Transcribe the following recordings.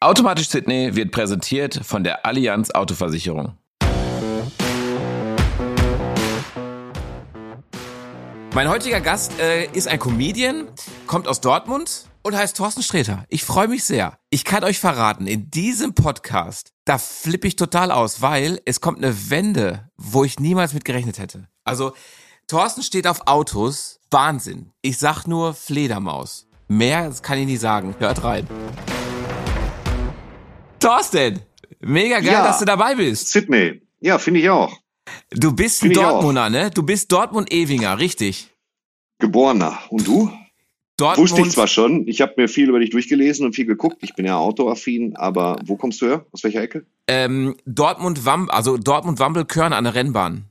Automatisch Sydney wird präsentiert von der Allianz Autoversicherung. Mein heutiger Gast äh, ist ein Comedian, kommt aus Dortmund und heißt Thorsten Sträter. Ich freue mich sehr. Ich kann euch verraten, in diesem Podcast, da flippe ich total aus, weil es kommt eine Wende, wo ich niemals mit gerechnet hätte. Also, Thorsten steht auf Autos. Wahnsinn. Ich sag nur Fledermaus. Mehr kann ich nicht sagen. Hört rein. Thorsten, mega geil, Ja. dass du dabei bist. Sydney. Ja, finde ich auch. Du bist ein Find. Dortmunder, ne? Du bist Dortmund-Ewinger, richtig? Geborener. Und du? Dortmund. Wusste ich zwar schon. Ich habe mir viel über dich durchgelesen und viel geguckt. Ich bin ja autoaffin, aber wo kommst du her? Aus welcher Ecke? ähm, Dortmund Wam also Dortmund Wambelkörn an der Rennbahn.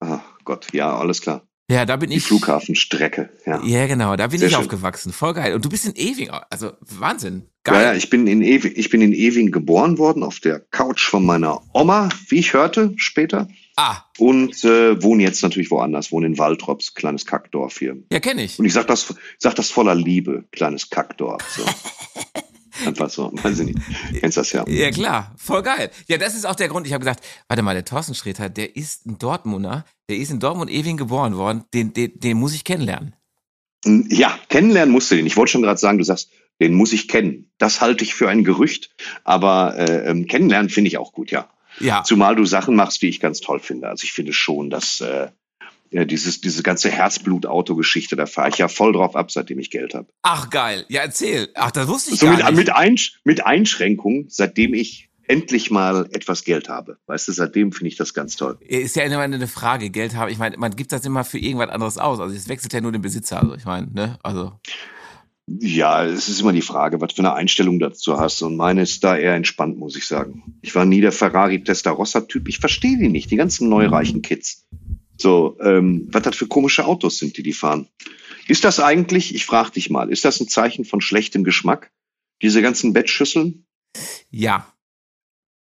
Ah, Gott, ja, alles klar. Ja, da bin Die ich. Flughafenstrecke, ja. Ja, genau, da bin Sehr ich schön. aufgewachsen. Voll geil. Und du bist in Ewinger. Also Wahnsinn. Geil. ja, ich bin in Ewing, ich bin in Ewing geboren worden, auf der Couch von meiner Oma, wie ich hörte später. Ah, Und äh, wohne jetzt natürlich woanders, wohne in Waltrops, kleines Kackdorf hier. ja, kenne ich. Und ich sag das, sag das voller Liebe, kleines Kackdorf. So. Einfach so, weiß ich nicht. Kennst das ja. Ja, klar. Voll geil. Ja, das ist auch der Grund. Ich habe gesagt, warte mal, der Thorsten Sträter, der ist ein Dortmunder, der ist in Dortmund-Ewing geboren worden. Den, den, den muss ich kennenlernen. Ja, kennenlernen musst du den. Ich wollte schon gerade sagen, du sagst, den muss ich kennen. Das halte ich für ein Gerücht, aber äh, ähm, kennenlernen finde ich auch gut, ja. Ja. Zumal du Sachen machst, die ich ganz toll finde. Also ich finde schon, dass äh, ja, dieses, diese ganze Herzblut-Auto-Geschichte, da fahre ich ja voll drauf ab, seitdem ich Geld habe. Ach, geil. Ja, erzähl. Ach, das wusste ich So gar mit, nicht. mit, Einsch mit Einschränkungen, seitdem ich endlich mal etwas Geld habe. Weißt du, seitdem finde ich das ganz toll. Ist ja immer eine Frage, Geld haben. Ich meine, man gibt das immer für irgendwas anderes aus. Also es wechselt ja nur den Besitzer. Also ich meine, ne? Also. Ja, es ist immer die Frage, was für eine Einstellung dazu hast. Und meine ist da eher entspannt, muss ich sagen. Ich war nie der Ferrari Testarossa-Typ. Ich verstehe die nicht, die ganzen neureichen Kids. So, ähm, was das für komische Autos sind, die die fahren. Ist das eigentlich, ich frage dich mal, ist das ein Zeichen von schlechtem Geschmack? Diese ganzen Bettschüsseln? Ja.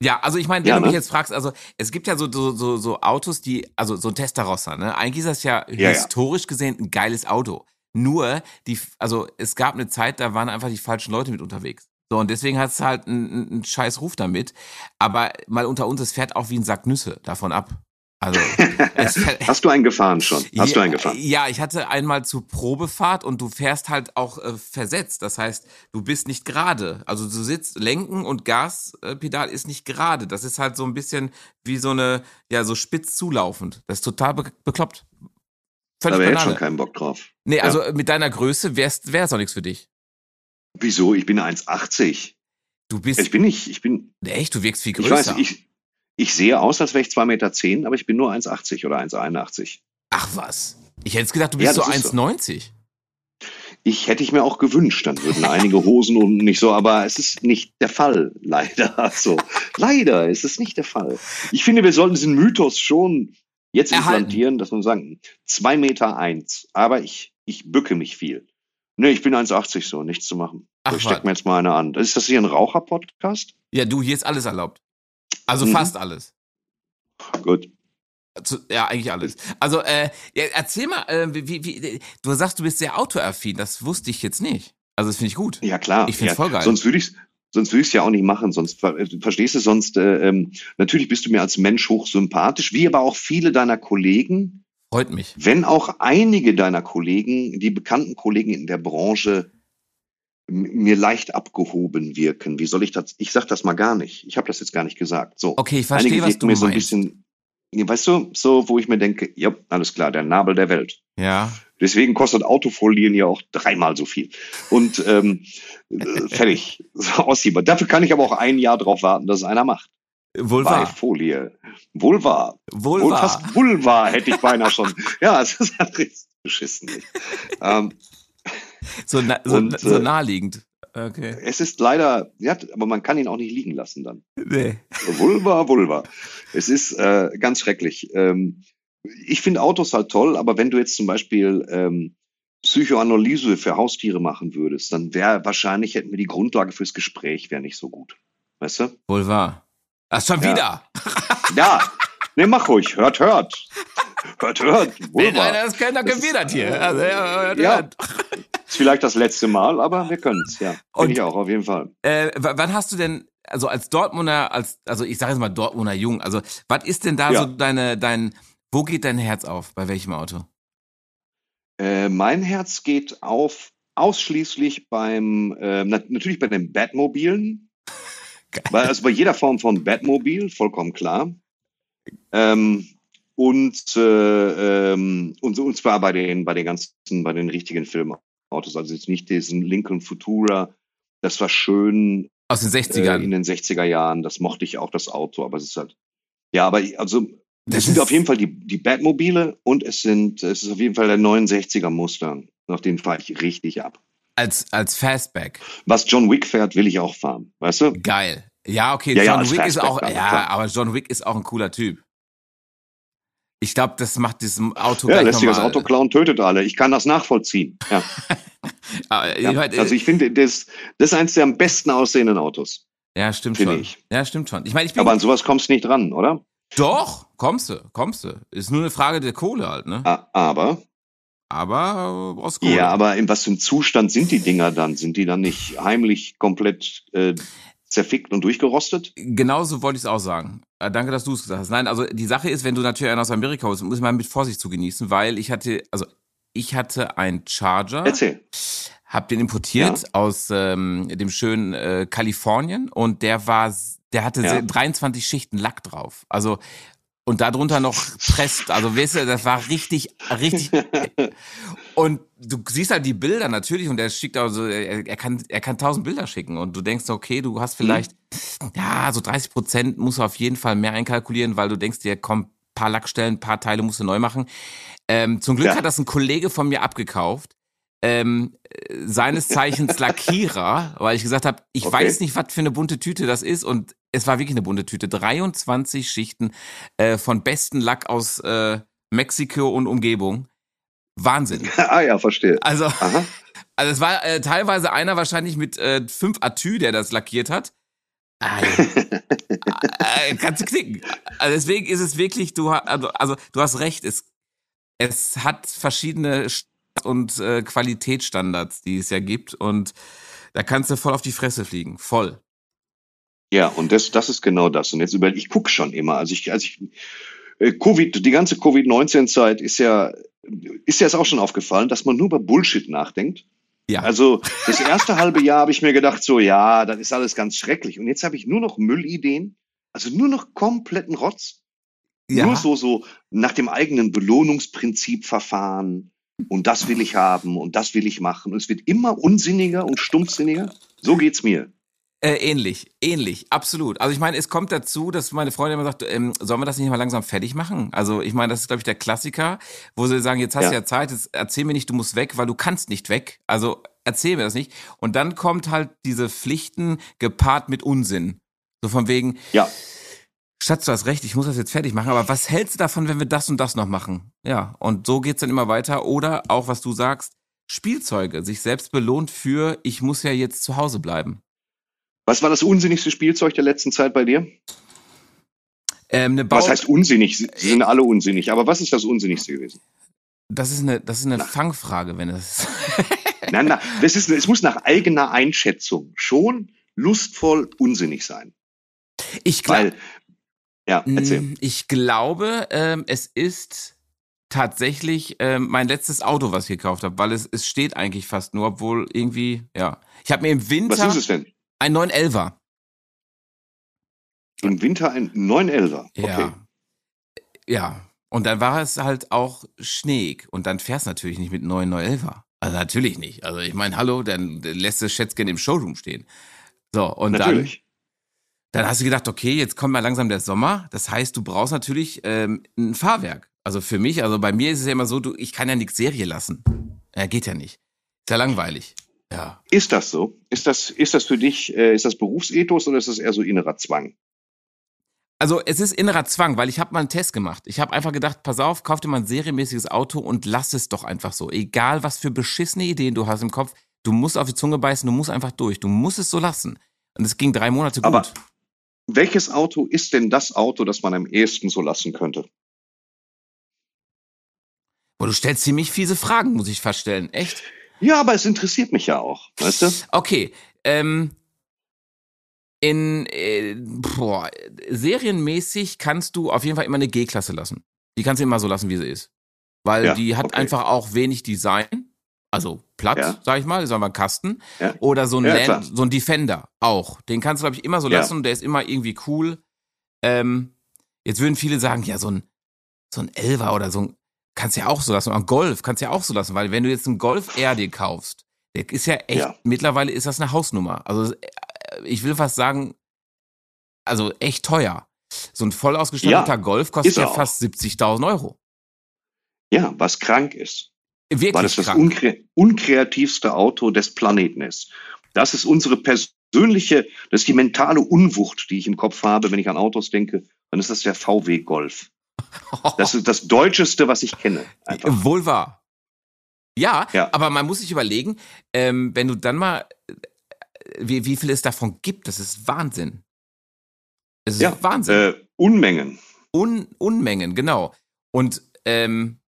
Ja, also ich meine, wenn Ja, du mich ne? jetzt fragst, also es gibt ja so, so, so, so Autos, die, also so ein Testarossa, ne? Eigentlich ist das ja, Ja, ja. historisch gesehen ein geiles Auto. Nur, die, also es gab eine Zeit, da waren einfach die falschen Leute mit unterwegs. So, und deswegen hat es halt einen, einen scheiß Ruf damit. Aber mal unter uns, es fährt auch wie ein Sack Nüsse davon ab. Also, Hast du einen gefahren schon? Hast du ja, einen gefahren? Ja, ich hatte einmal zur Probefahrt und du fährst halt auch äh, versetzt. Das heißt, du bist nicht gerade. Also du sitzt, Lenken und Gaspedal ist nicht gerade. Das ist halt so ein bisschen wie so eine, ja, so spitz zulaufend. Das ist total be bekloppt. Da Völlig wäre jetzt schon keinen Bock drauf. Nee, Ja. also mit deiner Größe wär's, wär's auch nichts für dich. Wieso? Ich bin 1,80. Du bist, Ich bin nicht, ich bin, echt, du wirkst viel ich größer. weiß, ich, ich sehe aus, als wäre ich 2,10 Meter, zehn, aber ich bin nur 1,80 oder 1,81. Ach was. Ich hätte gedacht, du Ja, bist so ist so. 1,90. Ich hätte ich mir auch gewünscht, dann würden einige Hosen und nicht so, aber es ist nicht der Fall, leider. So, leider ist es nicht der Fall. Ich finde, wir sollten diesen Mythos schon jetzt Erhalten. implantieren, dass man sagen, zwei Meter eins, aber ich, ich bücke mich viel. Nee, ich bin 1,80 so, nichts zu machen. Ach, ich steck was. mir jetzt mal eine an. Ist das hier ein Raucher-Podcast? Ja, du, hier ist alles erlaubt. Also Mhm. fast alles. Gut. Ja, eigentlich alles. Also, äh, erzähl mal, äh, wie, wie, du sagst, du bist sehr autoaffin. Das wusste ich jetzt nicht. Also, das finde ich gut. Ja, klar. Ich find's ja, voll geil. Sonst würde ich Sonst würde ich es ja auch nicht machen, sonst ver- äh, verstehst du sonst, äh, ähm, natürlich bist du mir als Mensch hochsympathisch, wie aber auch viele deiner Kollegen, Freut mich. wenn auch einige deiner Kollegen, die bekannten Kollegen in der Branche, mir leicht abgehoben wirken. Wie soll ich das? Ich sag das mal gar nicht. Ich habe das jetzt gar nicht gesagt. So. Okay, ich verstehe, einige was du mir so ein meinst. bisschen, weißt du, so, wo ich mir denke, ja, alles klar, der Nabel der Welt. Ja. Deswegen kostet Autofolien ja auch dreimal so viel. Und ähm, äh, fertig. So, Aussiebar. Dafür kann ich aber auch ein Jahr drauf warten, dass es einer macht. Wohl Bei. Folie. Wahr. Wohl Und fast Vulva hätte ich beinahe schon. Ja, es ist halt richtig beschissen. Ähm, So, na, so, Und, so äh, naheliegend. Okay. es ist leider, ja, aber man kann ihn auch nicht liegen lassen dann. Nee. Vulva, Vulva. Es ist äh, ganz schrecklich. Ähm, ich finde Autos halt toll, aber wenn du jetzt zum Beispiel ähm, Psychoanalyse für Haustiere machen würdest, dann wäre wahrscheinlich hätten wir die Grundlage fürs Gespräch wäre nicht so gut. Weißt du? Wohl wahr. Ach, schon Ja. wieder. Ja, ne, mach ruhig. Hört, hört. Hört, hört. Wenn Vulva. einer das kennt, dann gewinnt das hier. Also, ja, hört, Ja. hört. Ist vielleicht das letzte Mal, aber wir können es, ja. Und- ich auch, auf jeden Fall. Äh, wann hast du denn, also als Dortmunder, als, also ich sage jetzt mal Dortmunder Jung, also was ist denn da Ja. so deine, dein, wo geht dein Herz auf? Bei welchem Auto? Äh, mein Herz geht auf ausschließlich beim, äh, nat natürlich bei den Batmobilen. Geil. Also bei jeder Form von Batmobil, vollkommen klar. Ähm, und, äh, ähm, und, und zwar bei den, bei den ganzen, bei den richtigen Filmautos. Also jetzt nicht diesen Lincoln Futura. Das war schön Aus den äh, 60ern. in den 60er Jahren. Das mochte ich auch, das Auto. Aber es ist halt, ja, aber also, Das es sind ist- auf jeden Fall die, die Batmobile und es sind, es ist auf jeden Fall der 69er Mustang. Nach den fahre ich richtig ab. als, als Fastback. Was John Wick fährt, will ich auch fahren. Weißt du? Geil. Ja, okay, Ja, ja, John als Wick ist Fastback, auch, aber ja, klar. aber John Wick ist auch ein cooler Typ. Ich glaube, das macht diesem Auto Ja, lässt sich das Auto klauen, tötet alle. Ich kann das nachvollziehen. Ja, ja. Also ich finde, das, das ist eins der am besten aussehenden Autos. ja, stimmt schon. ich. Ja, stimmt schon. Ich meine, ich bin Aber an sowas kommst du nicht dran, oder? Doch, kommst du, kommst du. Ist nur eine Frage der Kohle halt, ne? Aber, Aber äh, aus Kohle. ja, aber in was für einem Zustand sind die Dinger dann? Sind die dann nicht heimlich komplett äh, zerfickt und durchgerostet? Genauso wollte ich es auch sagen. Äh, danke, dass du es gesagt hast. Nein, also die Sache ist, wenn du natürlich einen aus Amerika holst, muss man mit Vorsicht zu genießen, weil ich hatte, also ich hatte einen Charger, Erzähl. hab den importiert aus ähm, dem schönen äh, Kalifornien und der war, der hatte Ja. se- 23 Schichten Lack drauf. Also und darunter noch presst. Also weißt du, das war richtig, richtig. Und du siehst halt die Bilder natürlich und er schickt also, er, er kann, er kann tausend Bilder schicken und du denkst, okay, du hast vielleicht, ja, so 30 Prozent musst du auf jeden Fall mehr einkalkulieren, weil du denkst dir, komm, paar Lackstellen, paar Teile musst du neu machen. Ähm, zum Glück Ja. hat das ein Kollege von mir abgekauft. Ähm, äh, seines Zeichens Lackierer, weil ich gesagt habe, ich Okay. weiß nicht, was für eine bunte Tüte das ist und es war wirklich eine bunte Tüte. 23 Schichten äh, von besten Lack aus äh, Mexiko und Umgebung. Wahnsinn. ah ja, verstehe. Also, Aha. also es war äh, teilweise einer wahrscheinlich mit äh, fünf Atü, der das lackiert hat. Ah, äh, kannst du knicken. Also deswegen ist es wirklich, du, also, also du hast recht, es, es hat verschiedene und äh, Qualitätsstandards, die es ja gibt und da kannst du voll auf die Fresse fliegen, voll. Ja, und das, das ist genau das. Und jetzt über, ich gucke schon immer. Also ich, also ich, äh, Covid, die ganze Covid-19-Zeit ist ja, ist ja jetzt auch schon aufgefallen, dass man nur über Bullshit nachdenkt. Ja. Also das erste halbe Jahr habe ich mir gedacht, so ja, das ist alles ganz schrecklich. Und jetzt habe ich nur noch Müllideen, also nur noch kompletten Rotz. ja. Nur so, so nach dem eigenen Belohnungsprinzip verfahren. Und das will ich haben und das will ich machen. Und es wird immer unsinniger und stumpfsinniger. So geht's mir. Äh, ähnlich, ähnlich, absolut. Also ich meine, es kommt dazu, dass meine Freundin immer sagt, ähm, sollen wir das nicht mal langsam fertig machen? Also ich meine, das ist, glaube ich, der Klassiker, wo sie sagen, jetzt hast Ja. du ja Zeit, jetzt erzähl mir nicht, du musst weg, weil du kannst nicht weg. Also erzähl mir das nicht. Und dann kommt halt diese Pflichten gepaart mit Unsinn. So von wegen, Ja, Schatz, du hast recht, ich muss das jetzt fertig machen, aber was hältst du davon, wenn wir das und das noch machen? Ja, und so geht's dann immer weiter. Oder auch, was du sagst, Spielzeuge, sich selbst belohnt für, ich muss ja jetzt zu Hause bleiben. Was war das unsinnigste Spielzeug der letzten Zeit bei dir? Ähm, eine Bau Was heißt unsinnig? Sie sind alle unsinnig. Aber was ist das Unsinnigste gewesen? Das ist eine, das ist eine Na. Fangfrage, wenn es. Nein, nein, das ist, es muss nach eigener Einschätzung schon lustvoll unsinnig sein. ich glaube, ja, erzähl. ich glaube, ähm, es ist tatsächlich ähm, mein letztes Auto, was ich gekauft habe, weil es, es steht eigentlich fast nur, obwohl irgendwie, ja. Ich habe mir im Was Winter ist es denn? ein 911er. Im Winter ein 911er. Okay. Ja. Ja. Und dann war es halt auch schneeig. Und dann fährst du natürlich nicht mit neuen 911er. Also natürlich nicht. Also ich meine, hallo, dann lässt du Schätzchen im Showroom stehen. So, und dann Natürlich. Dann hast du gedacht, okay, jetzt kommt mal langsam der Sommer. Das heißt, du brauchst natürlich ähm, ein Fahrwerk. Also für mich, also bei mir ist es ja immer so, du, ich kann ja nichts Serie lassen. Ja, geht ja nicht. Ist ja langweilig. Ja. Ist das so? Ist das, ist das für dich, äh, ist das Berufsethos oder ist das eher so innerer Zwang? Also es ist innerer Zwang, weil ich habe mal einen Test gemacht. Ich habe einfach gedacht, pass auf, kauf dir mal ein serienmäßiges Auto und lass es doch einfach so. Egal, was für beschissene Ideen du hast im Kopf, du musst auf die Zunge beißen, du musst einfach durch. Du musst es so lassen. Und es ging drei Monate gut. Aber welches Auto ist denn das Auto, das man am ehesten so lassen könnte? Boah, du stellst ziemlich fiese Fragen, muss ich feststellen. Echt? Ja, aber es interessiert mich ja auch, weißt du? Okay, ähm, in äh, boah, serienmäßig kannst du auf jeden Fall immer eine G-Klasse lassen. Die kannst du immer so lassen, wie sie ist. Weil Ja, die hat okay. einfach auch wenig Design. Also platt, Ja. sag ich mal, aber ein Kasten. Ja. Oder so ein, Ja, Land, so ein Defender auch. Den kannst du, glaube ich, immer so lassen und der ist immer irgendwie cool. Ähm, jetzt würden viele sagen, ja, so ein, so ein Elver oder so ein, kannst du ja auch so lassen. Oder ein Golf kannst du ja auch so lassen, weil wenn du jetzt einen Golf R dir kaufst, der ist ja echt, mittlerweile ist das eine Hausnummer. Also äh, ich will fast sagen, also echt teuer. So ein voll ausgestatteter Golf kostet ja fast 70.000 Euro. Ja, was krank ist. Wirklich weil es das unkre unkreativste Auto des Planeten ist. Das ist unsere persönliche, das ist die mentale Unwucht, die ich im Kopf habe, wenn ich an Autos denke, dann ist das der VW Golf. Das ist das Deutscheste, was ich kenne. Einfach. Wohl wahr. Ja, Ja. aber man muss sich überlegen, ähm, wenn du dann mal, äh, wie, wie viel es davon gibt, das ist Wahnsinn. Es ist Ja, Wahnsinn. Äh, Unmengen. Un Unmengen, genau. Und ähm,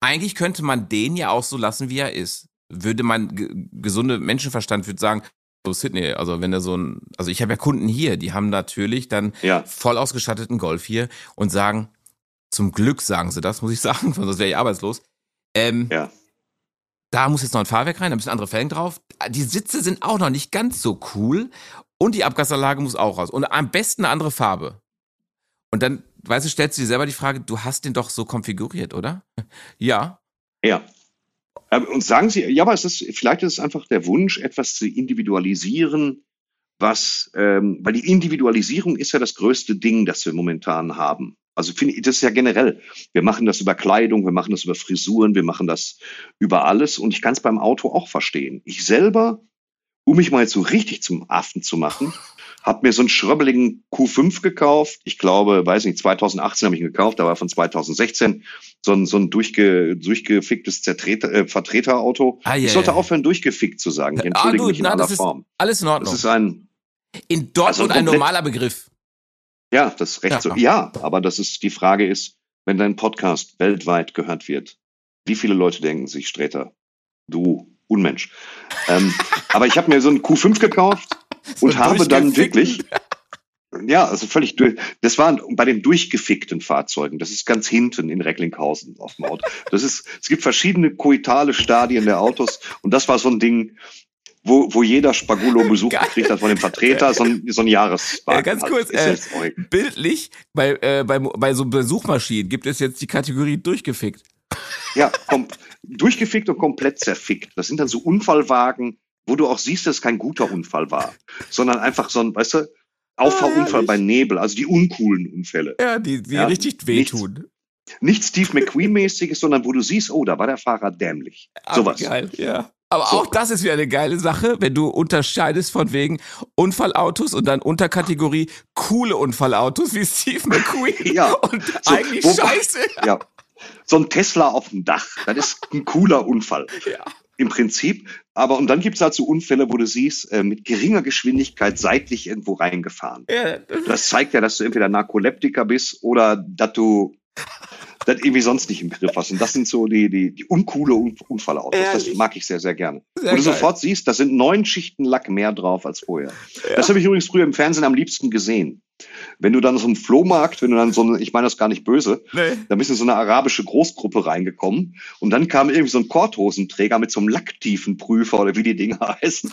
eigentlich könnte man den ja auch so lassen, wie er ist. Würde man, ge- gesunde Menschenverstand würde sagen, so Sydney, also wenn er so ein, also ich habe ja Kunden hier, die haben natürlich dann Ja, voll ausgestatteten Golf hier und sagen, zum Glück sagen sie das, muss ich sagen, sonst wäre ich arbeitslos. Ähm, ja. da muss jetzt noch ein Fahrwerk rein, da müssen andere Felgen drauf. Die Sitze sind auch noch nicht ganz so cool und die Abgasanlage muss auch raus. Und am besten eine andere Farbe. Und dann, weißt du, stellst du dir selber die Frage, du hast den doch so konfiguriert, oder? Ja. Ja. Ähm, Und sagen Sie, ja, aber es ist, vielleicht ist es einfach der Wunsch, etwas zu individualisieren, was, ähm, weil die Individualisierung ist ja das größte Ding, das wir momentan haben. Also finde ich, das ist ja generell. Wir machen das über Kleidung, wir machen das über Frisuren, wir machen das über alles und ich kann es beim Auto auch verstehen. Ich selber, um mich mal jetzt so richtig zum Affen zu machen, habe mir so einen schröbbeligen Q5 gekauft. Ich glaube, weiß nicht, 2018 habe ich ihn gekauft, da war von 2016 so ein, so ein durchge, durchgeficktes Zertreter, äh, Vertreterauto. Ah, ja, ich sollte ja. aufhören, durchgefickt zu sagen. Ich Ah, entschuldige du, mich in na, aller das Form. alles in Das Ordnung. ist ein, In Dortmund also ein normaler Begriff. ja, das ist recht Ja. so. Ja, aber das ist, die Frage ist, wenn dein Podcast weltweit gehört wird, wie viele Leute denken sich, Streter, du Unmensch. ähm, aber ich habe mir so einen Q5 gekauft und habe dann wirklich, ja, also völlig durch. Das war bei den durchgefickten Fahrzeugen. Das ist ganz hinten in Recklinghausen auf dem Auto. Das ist, es gibt verschiedene koitale Stadien der Autos und das war so ein Ding, wo, wo jeder Spagulo Besuch Geil. gekriegt hat von dem Vertreter, so ein, so ein Jahreswagen. Äh, ganz kurz, äh. Bildlich, bei, äh, bei, bei so Besuchmaschinen gibt es jetzt die Kategorie durchgefickt. Ja, durchgefickt und komplett zerfickt. Das sind dann so Unfallwagen, wo du auch siehst, dass es kein guter Unfall war, sondern einfach so ein, weißt du, Auffahrunfall herrlich. bei Nebel, also die uncoolen Unfälle. Ja, die, die Ja, richtig wehtun. Nicht Steve McQueen-mäßiges, sondern wo du siehst, oh, da war der Fahrer dämlich. Ah, Sowas. Geil, ja. Aber So. auch das ist wieder eine geile Sache, wenn du unterscheidest von wegen Unfallautos und dann Unterkategorie coole Unfallautos wie Steve McQueen. Ja. Und So, eigentlich wo- scheiße. Ja. So ein Tesla auf dem Dach, das ist ein cooler Unfall. Ja. Im Prinzip. Aber und dann gibt's halt so Unfälle, wo du siehst, äh, mit geringer Geschwindigkeit seitlich irgendwo reingefahren. Ja, Das zeigt ja, dass du entweder Narkoleptiker bist oder dass du das irgendwie sonst nicht im Griff hast. Und das sind so die, die, die uncoole Un Unfallautos. Das Ehrlich? mag ich sehr, sehr gerne. Sehr Wo du geil. sofort siehst, da sind neun Schichten Lack mehr drauf als vorher. Das habe ich übrigens früher im Fernsehen am liebsten gesehen. Wenn du dann so einen Flohmarkt, wenn du dann so eine, ich meine das gar nicht böse, nee. da bist du in so eine arabische Großgruppe reingekommen und dann kam irgendwie so ein Korthosenträger mit so einem Lacktiefenprüfer oder wie die Dinger heißen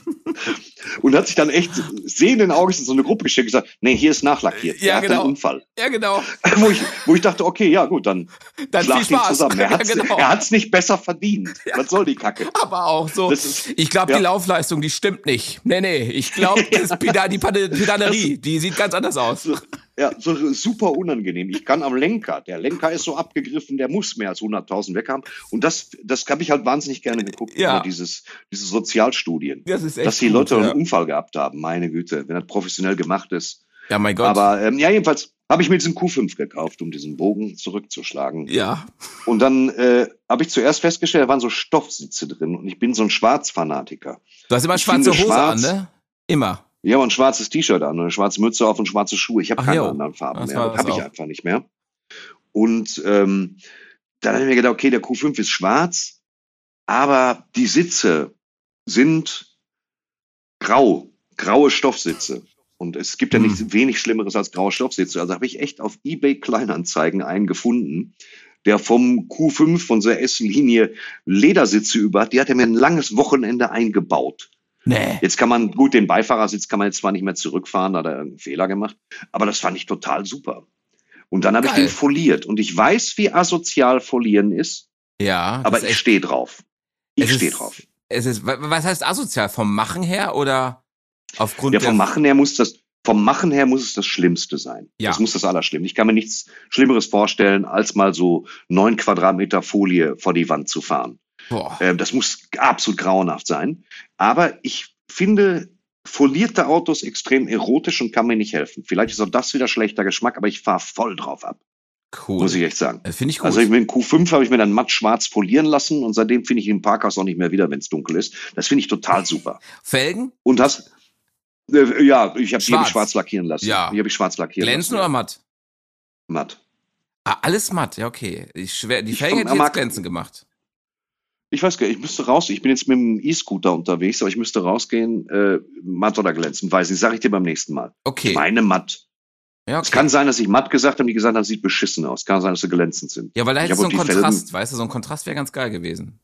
und hat sich dann echt sehenden Auges in so eine Gruppe geschickt und gesagt, nee, hier ist nachlackiert. Ja, Der hat genau. einen Unfall. Ja, genau. wo, ich, wo ich dachte, okay, ja gut, dann, Dann schlag ihn zusammen. Er Ja, hat's, genau. er hat's nicht besser verdient. Was soll die Kacke? Aber auch so. Ist- ich glaube, ja. die Laufleistung, die stimmt nicht. Nee, nee. Ich glaube, das Peda die Pedanerie, die sieht ganz anders aus. Ja, so super unangenehm. Ich kann am Lenker, der Lenker ist so abgegriffen, der muss mehr als 100.000 weg haben. Und das, das habe ich halt wahnsinnig gerne geguckt, Ja. dieses, diese Sozialstudien. Das ist echt dass die gut, Leute ja. einen Unfall gehabt haben, meine Güte, wenn das professionell gemacht ist. Ja, mein Gott. Aber ähm, ja, jedenfalls habe ich mir diesen Q5 gekauft, um diesen Bogen zurückzuschlagen. ja. Und dann äh, habe ich zuerst festgestellt, da waren so Stoffsitze drin und ich bin so ein Schwarzfanatiker. Du hast immer Ich schwarze Hose schwarz- an, ne? Immer. Ich habe ein schwarzes T-Shirt an und eine schwarze Mütze auf und schwarze Schuhe. Ich habe keine jo. anderen Farben Das mehr. Das habe ich einfach nicht mehr. Und ähm, dann habe ich mir gedacht, okay, der Q5 ist schwarz, aber die Sitze, sind grau, graue Stoffsitze. Und es gibt ja nicht Hm. wenig Schlimmeres als graue Stoffsitze. Also habe ich echt auf eBay Kleinanzeigen einen gefunden, der vom Q5 von der S-Linie Ledersitze über hat. Die hat er mir ein langes Wochenende eingebaut. Nee. Jetzt kann man, gut, den Beifahrersitz kann man jetzt zwar nicht mehr zurückfahren, da hat er irgendeinen Fehler gemacht, aber das fand ich total super. Und dann habe ich den foliert. Und ich weiß, wie asozial folieren ist, Ja. aber ich stehe drauf. Ich stehe drauf. Es ist, wa- was heißt asozial? Vom Machen her oder aufgrund Ja, der vom Machen her muss das, vom Machen her muss es das Schlimmste sein. Ja. Das muss das Allerschlimmste. Ich kann mir nichts Schlimmeres vorstellen, als mal so neun Quadratmeter Folie vor die Wand zu fahren. Äh, das muss absolut grauenhaft sein. Aber ich finde folierte Autos extrem erotisch und kann mir nicht helfen. Vielleicht ist auch das wieder schlechter Geschmack, aber ich fahre voll drauf ab, Cool. muss ich echt sagen. Das Finde ich gut. Also ich mit dem Q5 habe ich mir dann matt schwarz folieren lassen und seitdem finde ich ihn im Parkhaus auch nicht mehr wieder, wenn es dunkel ist. Das finde ich total super. Felgen? Und hast äh, ja, ich habe die hab Schwarz. ich schwarz lackieren lassen. Ja. Die habe ich schwarz lackieren Glänzen lassen. oder matt? matt? Ah, alles matt, ja, okay. Ich schwer, die Ich Marc- jetzt glänzen gemacht. Ich weiß gar nicht, ich müsste raus. Ich bin jetzt mit dem E-Scooter unterwegs, aber ich müsste rausgehen, äh, matt oder glänzen. Weiß nicht, sage ich dir beim nächsten Mal. Okay. Ich meine matt. ja, Es okay. kann sein, dass ich matt gesagt habe, die gesagt haben, sieht beschissen aus. Kann sein, dass sie glänzend sind. ja, weil da ich hättest du so einen die Kontrast, Felgen- weißt du, so ein Kontrast wäre ganz geil gewesen.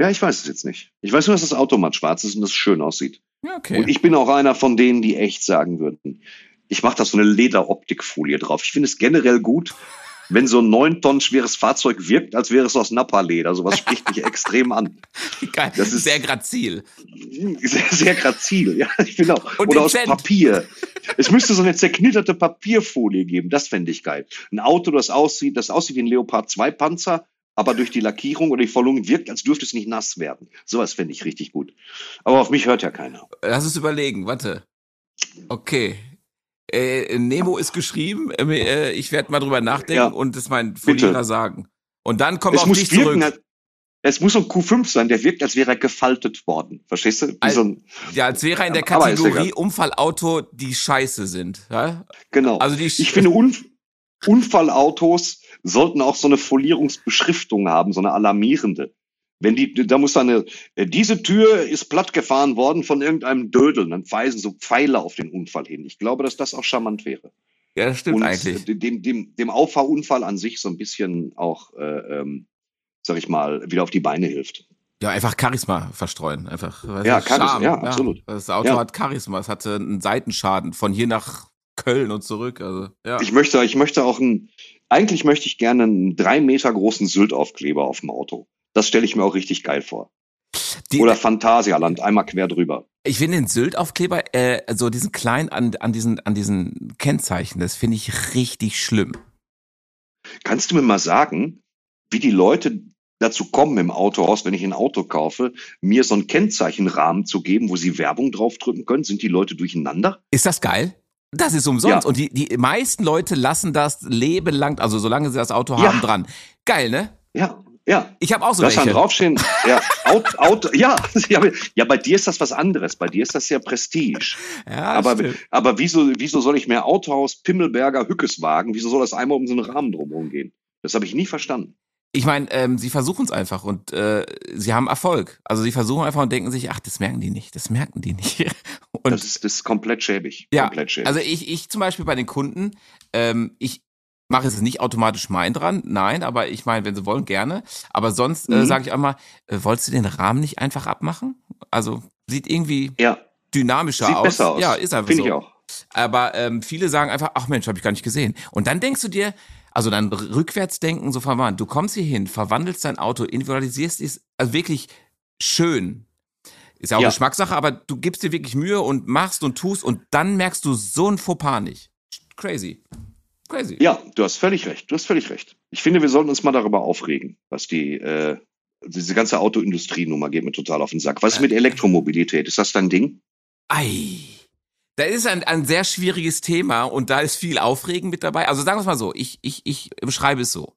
Ja, ich weiß es jetzt nicht. Ich weiß nur, dass das Auto matt schwarz ist und das schön aussieht. Ja, okay. Und ich bin auch einer von denen, die echt sagen würden, ich mache da so eine Lederoptikfolie drauf. Ich finde es generell gut, wenn so ein neun Tonnen schweres Fahrzeug wirkt, als wäre es aus Nappa-Leder. Sowas spricht mich extrem an. geil. das ist- sehr grazil. Sehr, sehr grazil, ja, ich finde auch. Und Oder aus dezent. Papier. Es müsste so eine zerknitterte Papierfolie geben, das fände ich geil. Ein Auto, das aussieht, das aussieht wie ein Leopard 2 Panzer, aber durch die Lackierung oder die Vollung wirkt, als dürfte es nicht nass werden. Sowas fände ich richtig gut. Aber auf mich hört ja keiner. Lass es überlegen, warte. Okay. Äh, Nemo ist geschrieben. Äh, ich werde mal drüber nachdenken Ja. und das mein Folierer sagen. Und dann kommen wir Es auf dich wirken, zurück. als- es muss so ein Q5 sein, der wirkt, als wäre er gefaltet worden. Verstehst du? Wie Al- so Ja, als wäre er in der Kategorie. Unfallauto, die scheiße sind. Ja? genau. Also die ich finde, Un Unfallautos sollten auch so eine Folierungsbeschriftung haben, so eine alarmierende. Wenn die, da muss eine, äh, diese Tür ist platt gefahren worden von irgendeinem Dödel, dann weisen so Pfeile auf den Unfall hin. Ich glaube, dass das auch charmant wäre. ja, das stimmt Und eigentlich. äh, dem, dem, dem Auffahrunfall an sich so ein bisschen auch, äh, ähm, sag ich mal, wieder auf die Beine hilft. Ja, einfach Charisma verstreuen. Einfach. Ja, Charisma, Charme. ja, absolut. Das Auto Ja. hat Charisma. Es hatte einen Seitenschaden von hier nach Köln und zurück. Also, ja. Ich möchte, ich möchte auch ein, eigentlich möchte ich gerne einen drei Meter großen Sylt-Aufkleber auf dem Auto. Das stelle ich mir auch richtig geil vor. Die, Oder Phantasialand, einmal quer drüber. Ich finde den Sylt-Aufkleber, äh, so diesen kleinen an, an, diesen, an diesen Kennzeichen, das finde ich richtig schlimm. Kannst du mir mal sagen, wie die Leute dazu kommen im Autohaus, wenn ich ein Auto kaufe, mir so einen Kennzeichenrahmen zu geben, wo sie Werbung draufdrücken können? Sind die Leute durcheinander? Ist das geil? Das ist umsonst. Ja. Und die, die meisten Leute lassen das Leben lang, also solange sie das Auto Ja. haben, dran. Geil, ne? Ja, ja. Ich habe auch so Da kann welche. draufstehen, ja, Auto, Auto, ja, ja, ja, bei dir ist das was anderes. Bei dir ist das ja Prestige. Ja, aber, stimmt. aber wieso, wieso soll ich mir Autohaus Pimmelberger Hückeswagen, wieso soll das einmal um so einen Rahmen drumherum gehen? Das habe ich nie verstanden. Ich meine, ähm, sie versuchen es einfach und äh, sie haben Erfolg. Also sie versuchen einfach und denken sich, ach, das merken die nicht, das merken die nicht. Und das, ist, das ist komplett schäbig. Ja, komplett schäbig. Also ich, ich zum Beispiel bei den Kunden, ähm, ich mache jetzt nicht automatisch mein dran, nein, aber ich meine, wenn sie wollen, gerne. Aber sonst äh, Mhm. sage ich einmal, äh, wolltest du den Rahmen nicht einfach abmachen? Also sieht irgendwie ja, dynamischer sieht aus. besser aus. Ja, ist einfach Finde so. ich auch. Aber ähm, viele sagen einfach, ach Mensch, habe ich gar nicht gesehen. Und dann denkst du dir, also dann rückwärts denken, so verwandt, du kommst hier hin, verwandelst dein Auto, individualisierst es, also wirklich schön. Ist ja auch Ja. Geschmackssache, aber du gibst dir wirklich Mühe und machst und tust und dann merkst du so ein Fauxpas nicht. Crazy. Crazy. Ja, du hast völlig recht. Du hast völlig recht. Ich finde, wir sollten uns mal darüber aufregen, was die, äh, diese ganze Autoindustrie-Nummer geht mir total auf den Sack. Was ist mit Elektromobilität? Ist das dein Ding? Ei. Da ist ein, ein sehr schwieriges Thema und da ist viel Aufregen mit dabei. Also sagen wir es mal so, ich, ich, ich beschreibe es so.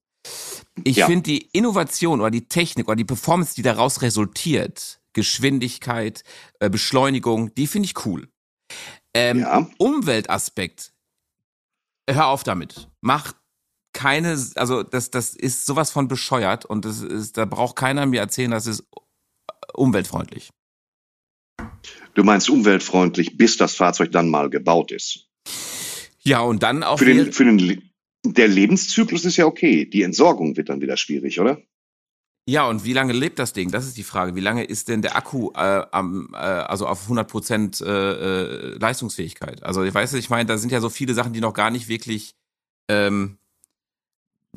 Ich Ja. finde die Innovation oder die Technik oder die Performance, die daraus resultiert, Geschwindigkeit, äh, Beschleunigung, die finde ich cool. Ähm, Ja. Umweltaspekt, hör auf damit. Mach keine, also das, das ist sowas von bescheuert und das ist, da braucht keiner mir erzählen, dass es umweltfreundlich. Du meinst umweltfreundlich, bis das Fahrzeug dann mal gebaut ist. Ja, und dann auch. Für den, für den, der Lebenszyklus ist ja okay. Die Entsorgung wird dann wieder schwierig, oder? Ja, und wie lange lebt das Ding? Das ist die Frage. Wie lange ist denn der Akku äh, am, äh, also auf 100 Prozent äh, äh, Leistungsfähigkeit? Also, ich weiß, ich meine, da sind ja so viele Sachen, die noch gar nicht wirklich ähm,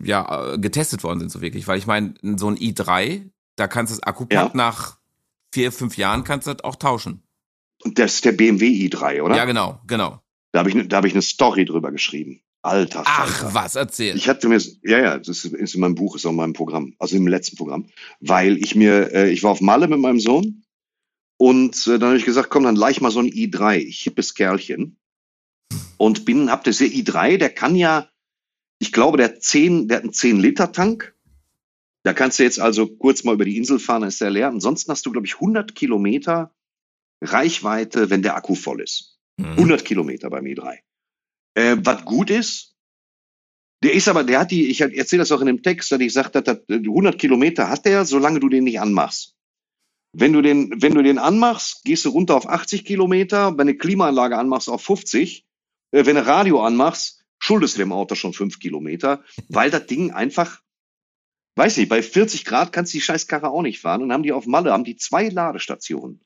ja, äh, getestet worden sind, so wirklich. Weil ich meine, so ein i3, da kannst du das Akkupack ja. nach vier, fünf Jahren kannst du das auch tauschen. Und das ist der BMW i3, oder? Ja, genau, genau. Da habe ich, da hab ich eine Story drüber geschrieben. Alter Ach, Alter. was, erzähl. Ich hatte mir, ja, ja, das ist in meinem Buch, ist auch in meinem Programm, also im letzten Programm, weil ich mir, äh, ich war auf Malle mit meinem Sohn und äh, dann habe ich gesagt, komm, dann leih mal so ein i3, ich hippes Kerlchen. Und bin, hab das i3, der kann ja, ich glaube, der, 10, der hat einen 10-Liter-Tank. Da kannst du jetzt also kurz mal über die Insel fahren, dann ist der leer. Ansonsten hast du, glaube ich, 100 Kilometer Reichweite, wenn der Akku voll ist. Mhm. 100 Kilometer beim i3. Äh, was gut ist, der ist aber, der hat die, ich erzähle das auch in dem Text, dass ich sagte, 100 Kilometer hat der, solange du den nicht anmachst. Wenn du den, wenn du den anmachst, gehst du runter auf 80 Kilometer, wenn du Klimaanlage anmachst auf 50, äh, wenn du Radio anmachst, schuldest du dem Auto schon 5 Kilometer, weil das Ding einfach, weiß nicht, bei 40 Grad kannst du die Scheißkarre auch nicht fahren und haben die auf Malle, haben die zwei Ladestationen.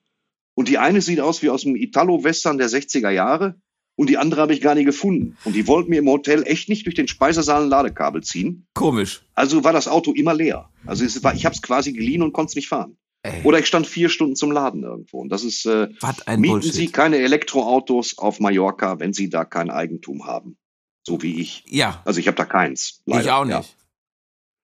Und die eine sieht aus wie aus dem Italo-Western der 60er Jahre und die andere habe ich gar nicht gefunden. Und die wollten mir im Hotel echt nicht durch den Speisesaal ein Ladekabel ziehen. Komisch. Also war das Auto immer leer. Also es war, ich habe es quasi geliehen und konnte es nicht fahren. Ey. Oder ich stand vier Stunden zum Laden irgendwo. Und das ist, äh, mieten Bullshit. Sie keine Elektroautos auf Mallorca, wenn Sie da kein Eigentum haben. So wie ich. Ja. Also ich habe da keins. Leider. Ich auch nicht. Ja.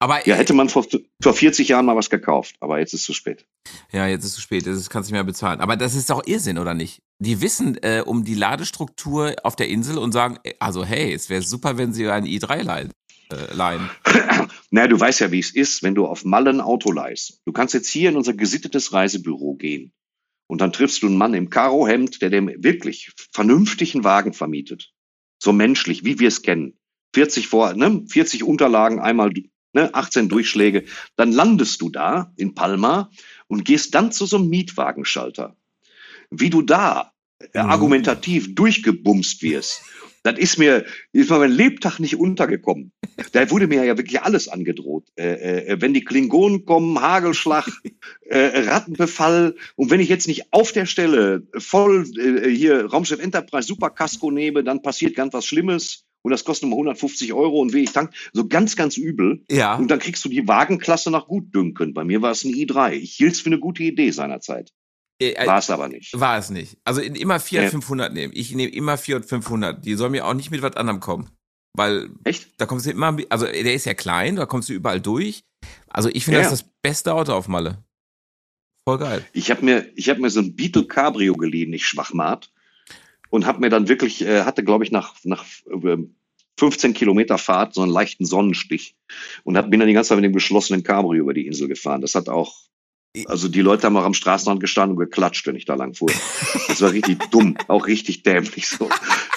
Aber ja, hätte man vor, vor 40 Jahren mal was gekauft, aber jetzt ist es zu spät. Ja, jetzt ist es zu spät, jetzt kannst du nicht mehr bezahlen. Aber das ist doch Irrsinn, oder nicht? Die wissen äh, um die Ladestruktur auf der Insel und sagen, äh, also hey, es wäre super, wenn sie ein i3 leihen. Äh, leihen. naja, du weißt ja, wie es ist, wenn du auf Malle ein Auto leihst. Du kannst jetzt hier in unser gesittetes Reisebüro gehen und dann triffst du einen Mann im Karohemd, der dem wirklich vernünftigen Wagen vermietet. So menschlich, wie wir es kennen. 40 vor, ne? 40 Unterlagen, einmal ne, 18 Durchschläge, dann landest du da in Palma und gehst dann zu so einem Mietwagenschalter. Wie du da äh, mhm. argumentativ durchgebumst wirst, das ist mir, ist mir mein Lebtag nicht untergekommen. Da wurde mir ja wirklich alles angedroht. Äh, äh, wenn die Klingonen kommen, Hagelschlag, äh, Rattenbefall. Und wenn ich jetzt nicht auf der Stelle voll äh, hier Raumschiff Enterprise Superkasko nehme, dann passiert ganz was Schlimmes und das kostet nur 150 Euro und wie ich tank, so ganz, ganz übel. Ja. Und dann kriegst du die Wagenklasse nach Gutdünken. Bei mir war es ein i3. Ich hielt es für eine gute Idee seinerzeit. Äh, äh, war es aber nicht. War es nicht. Also immer 400, 500 nehmen. Ich nehme immer 400, 500. Die soll mir auch nicht mit was anderem kommen. Weil Echt? da kommst du immer, also der ist ja klein, da kommst du überall durch. Also ich finde ja. das das beste Auto auf Malle. Voll geil. Ich habe mir, ich habe mir so ein Beetle Cabrio geliehen, nicht Schwachmat und habe mir dann wirklich, äh, hatte glaube ich nach, nach äh, 15 Kilometer Fahrt so einen leichten Sonnenstich und hab, bin dann die ganze Zeit mit dem geschlossenen Cabrio über die Insel gefahren. Das hat auch, also die Leute haben auch am Straßenrand gestanden und geklatscht, wenn ich da lang fuhr. Das war richtig dumm, auch richtig dämlich so.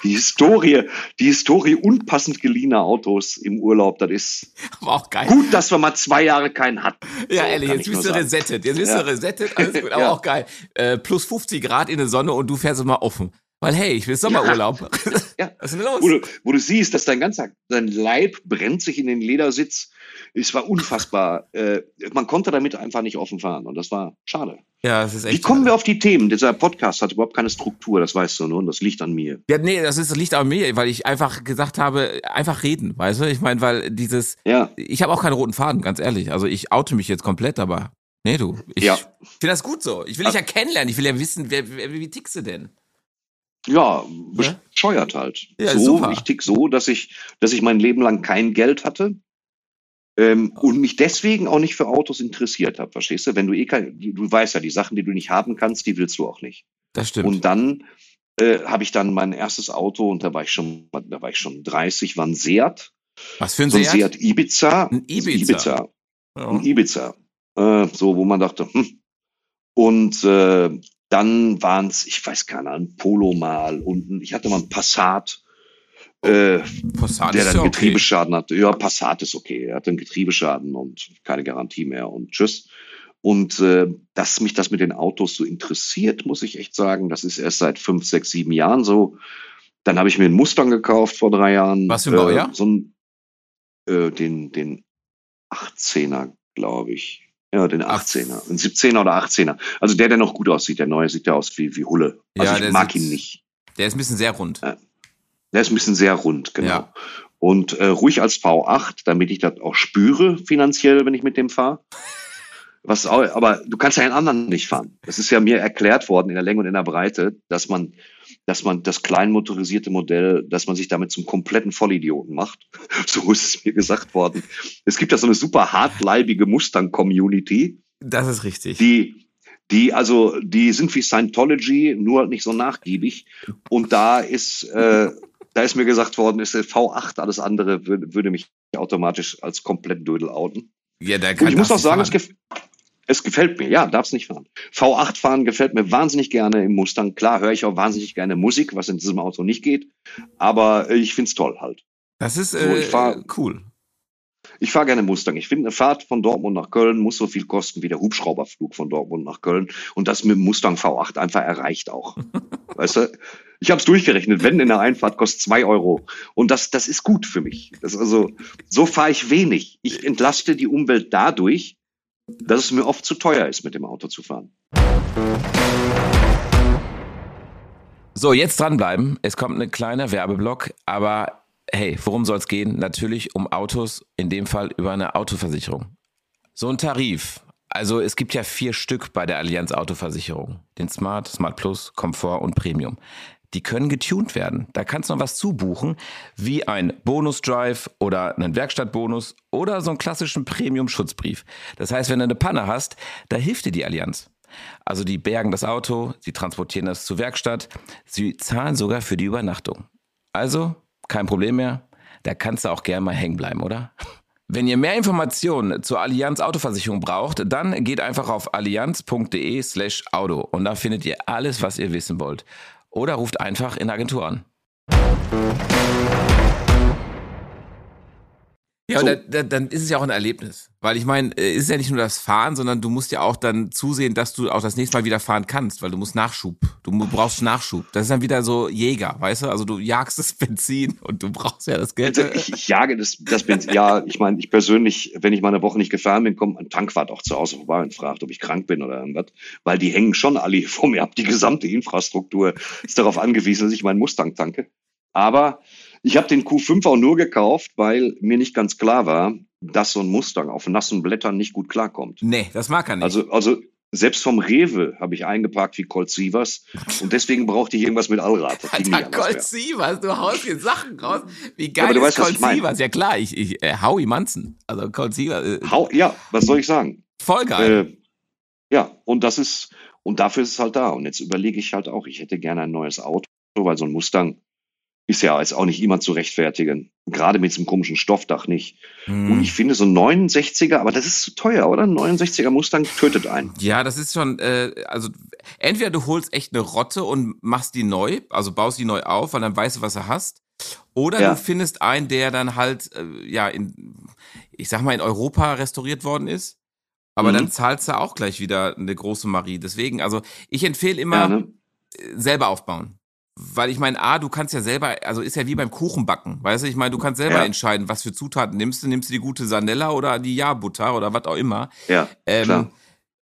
Die Historie, die Historie unpassend geliehener Autos im Urlaub, das ist Aber auch geil. gut, dass wir mal zwei Jahre keinen hatten. Ja, so, ehrlich, jetzt bist du resettet. Jetzt bist ja. du resettet, alles gut, aber ja. auch geil. Äh, plus 50 Grad in der Sonne und du fährst immer offen. Weil hey, ich will Sommerurlaub. Ja. ja. Was ist denn los? Wo du, wo du, siehst, dass dein ganzer dein Leib brennt sich in den Ledersitz. Es war unfassbar. Äh, man konnte damit einfach nicht offen fahren und das war schade. Ja, es ist echt. Wie kommen schade. wir auf die Themen? Dieser Podcast hat überhaupt keine Struktur, das weißt du nur, und das liegt an mir. Ja, nee, das ist das liegt an mir, weil ich einfach gesagt habe, einfach reden, weißt du? Ich meine, weil dieses, ja. ich habe auch keinen roten Faden, ganz ehrlich. Also ich oute mich jetzt komplett, aber nee, du, ich ja. finde das gut so. Ich will dich ja kennenlernen, ich will ja wissen, wer, wer, wie tickst du denn? Ja, bescheuert halt. Ja, so, super. ich tick so, dass ich, dass ich mein Leben lang kein Geld hatte ähm, und mich deswegen auch nicht für Autos interessiert habe, verstehst du? Wenn du eh kein, du, du weißt ja, die Sachen, die du nicht haben kannst, die willst du auch nicht. Das stimmt. Und dann äh, habe ich dann mein erstes Auto und da war ich schon, da war ich schon 30, war ein Seat. Was für ein so Seat? Seat Ibiza. Ein Ibiza. Ibiza. Ja. Ein Ibiza. Äh, so, wo man dachte, hm. Und äh, dann waren es, ich weiß gar nicht, ein Polo mal und ich hatte mal ein Passat, äh, Passat der dann ja Getriebeschaden okay. hatte. Ja, Passat ist okay. Er hatte einen Getriebeschaden und keine Garantie mehr und tschüss. Und äh, dass mich das mit den Autos so interessiert, muss ich echt sagen, das ist erst seit fünf, sechs, sieben Jahren so. Dann habe ich mir einen Mustang gekauft vor drei Jahren. Was für ein Baujahr? Äh, so ein, äh, den, den 18er, glaube ich. Ja, den 18er. Ein 17er oder 18er. Also der, der noch gut aussieht. Der neue sieht ja aus wie, wie Hulle. Also Ja, ich mag sieht- ihn nicht. Der ist ein bisschen sehr rund. Der ist ein bisschen sehr rund, genau. Ja. Und äh, ruhig als V8, damit ich das auch spüre finanziell, wenn ich mit dem fahre. Was aber du kannst ja einen anderen nicht fahren. Das ist ja mir erklärt worden in der Länge und in der Breite, dass man, dass man das kleinmotorisierte Modell, dass man sich damit zum kompletten Vollidioten macht. So ist es mir gesagt worden. Es gibt ja so eine super hartleibige Mustang-Community, Das ist richtig. die, die, also, die sind wie Scientology, nur nicht so nachgiebig. Und da ist, äh, da ist mir gesagt worden, ist der V8, alles andere würde, würde mich automatisch als komplett Dödel outen. ja, der Und ich muss auch sagen, es, gef es gefällt mir. Ja, darf es nicht fahren. V8 fahren gefällt mir wahnsinnig gerne im Mustang. Klar höre ich auch wahnsinnig gerne Musik, was in diesem Auto nicht geht. Aber äh, ich find's toll halt. Das ist So, äh, ich fahr- cool. Ich fahre gerne Mustang. Ich finde, eine Fahrt von Dortmund nach Köln muss so viel kosten wie der Hubschrauberflug von Dortmund nach Köln. Und das mit dem Mustang V8 einfach erreicht auch. weißt du? Ich habe es durchgerechnet. Wenn in der Einfahrt kostet zwei Euro. Und das, das ist gut für mich. Das also, so fahre ich wenig. Ich entlaste die Umwelt dadurch, dass es mir oft zu teuer ist, mit dem Auto zu fahren. So, jetzt dranbleiben. Es kommt ein kleiner Werbeblock, aber hey, worum soll es gehen? Natürlich um Autos, in dem Fall über eine Autoversicherung. So ein Tarif. Also es gibt ja vier Stück bei der Allianz Autoversicherung. Den Smart, Smart Plus, Komfort und Premium. Die können getuned werden. Da kannst du noch was zubuchen, wie ein Bonus-Drive oder einen Werkstattbonus oder so einen klassischen Premium-Schutzbrief. Das heißt, wenn du eine Panne hast, da hilft dir die Allianz. Also die bergen das Auto, sie transportieren das zur Werkstatt, sie zahlen sogar für die Übernachtung. Also kein Problem mehr, da kannst du auch gern mal hängen bleiben, oder? Wenn ihr mehr Informationen zur Allianz Autoversicherung braucht, dann geht einfach auf allianz.de slash Auto und da findet ihr alles, was ihr wissen wollt. Oder ruft einfach in der Agentur an. Ja, So. und da, da, dann ist es ja auch ein Erlebnis. Weil ich meine, äh, es ist ja nicht nur das Fahren, sondern du musst ja auch dann zusehen, dass du auch das nächste Mal wieder fahren kannst, weil du musst Nachschub. Du brauchst Nachschub. Das ist dann wieder so Jäger, weißt du? Also du jagst das Benzin und du brauchst ja das Geld. Also ich, ich jage das, das Benzin. Ja, ich meine, ich persönlich, wenn ich mal eine Woche nicht gefahren bin, kommt ein Tankwart auch zu Hause vorbei und fragt, ob ich krank bin oder irgendwas. Weil die hängen schon alle vor mir ab. Die gesamte Infrastruktur ist darauf angewiesen, dass ich meinen Mustang tanke. Aber ich habe den Q5 auch nur gekauft, weil mir nicht ganz klar war, dass so ein Mustang auf nassen Blättern nicht gut klarkommt. Nee, das mag er nicht. Also, also selbst vom Rewe habe ich eingeparkt wie Colt Sievers und deswegen brauchte ich irgendwas mit Allrad. Das Alter, Colt. Sievers, du haust hier Sachen raus. Wie aber geil du ist weißt, Colt. Sievers? Ja klar, ich, ich äh, Howie Manson. Also Colt Sievers, äh, Hau, ja, was soll ich sagen? voll geil. Äh, ja, und das ist, und dafür ist es halt da. Und jetzt überlege ich halt auch, ich hätte gerne ein neues Auto, weil so ein Mustang ist ja jetzt auch nicht immer zu rechtfertigen. Gerade mit diesem komischen Stoffdach nicht. Und Hm. ich finde so ein 69er, aber das ist zu teuer, oder? Ein 69er Mustang tötet einen. Ja, das ist schon, äh, also entweder du holst echt eine Rotte und machst die neu, also baust die neu auf, weil dann weißt du, was du hast. Oder Ja. du findest einen, der dann halt, äh, ja, in, ich sag mal, in Europa restauriert worden ist. Aber Mhm. dann zahlst du auch gleich wieder eine große Marie. Deswegen, also ich empfehle immer, Ja, ne? äh, selber aufbauen. Weil ich meine, A, du kannst ja selber, also ist ja wie beim Kuchenbacken, weißt du, ich meine, du kannst selber Ja. entscheiden, was für Zutaten nimmst du, nimmst du die gute Sanella oder die Ja-Butter oder was auch immer. ja Ähm, klar.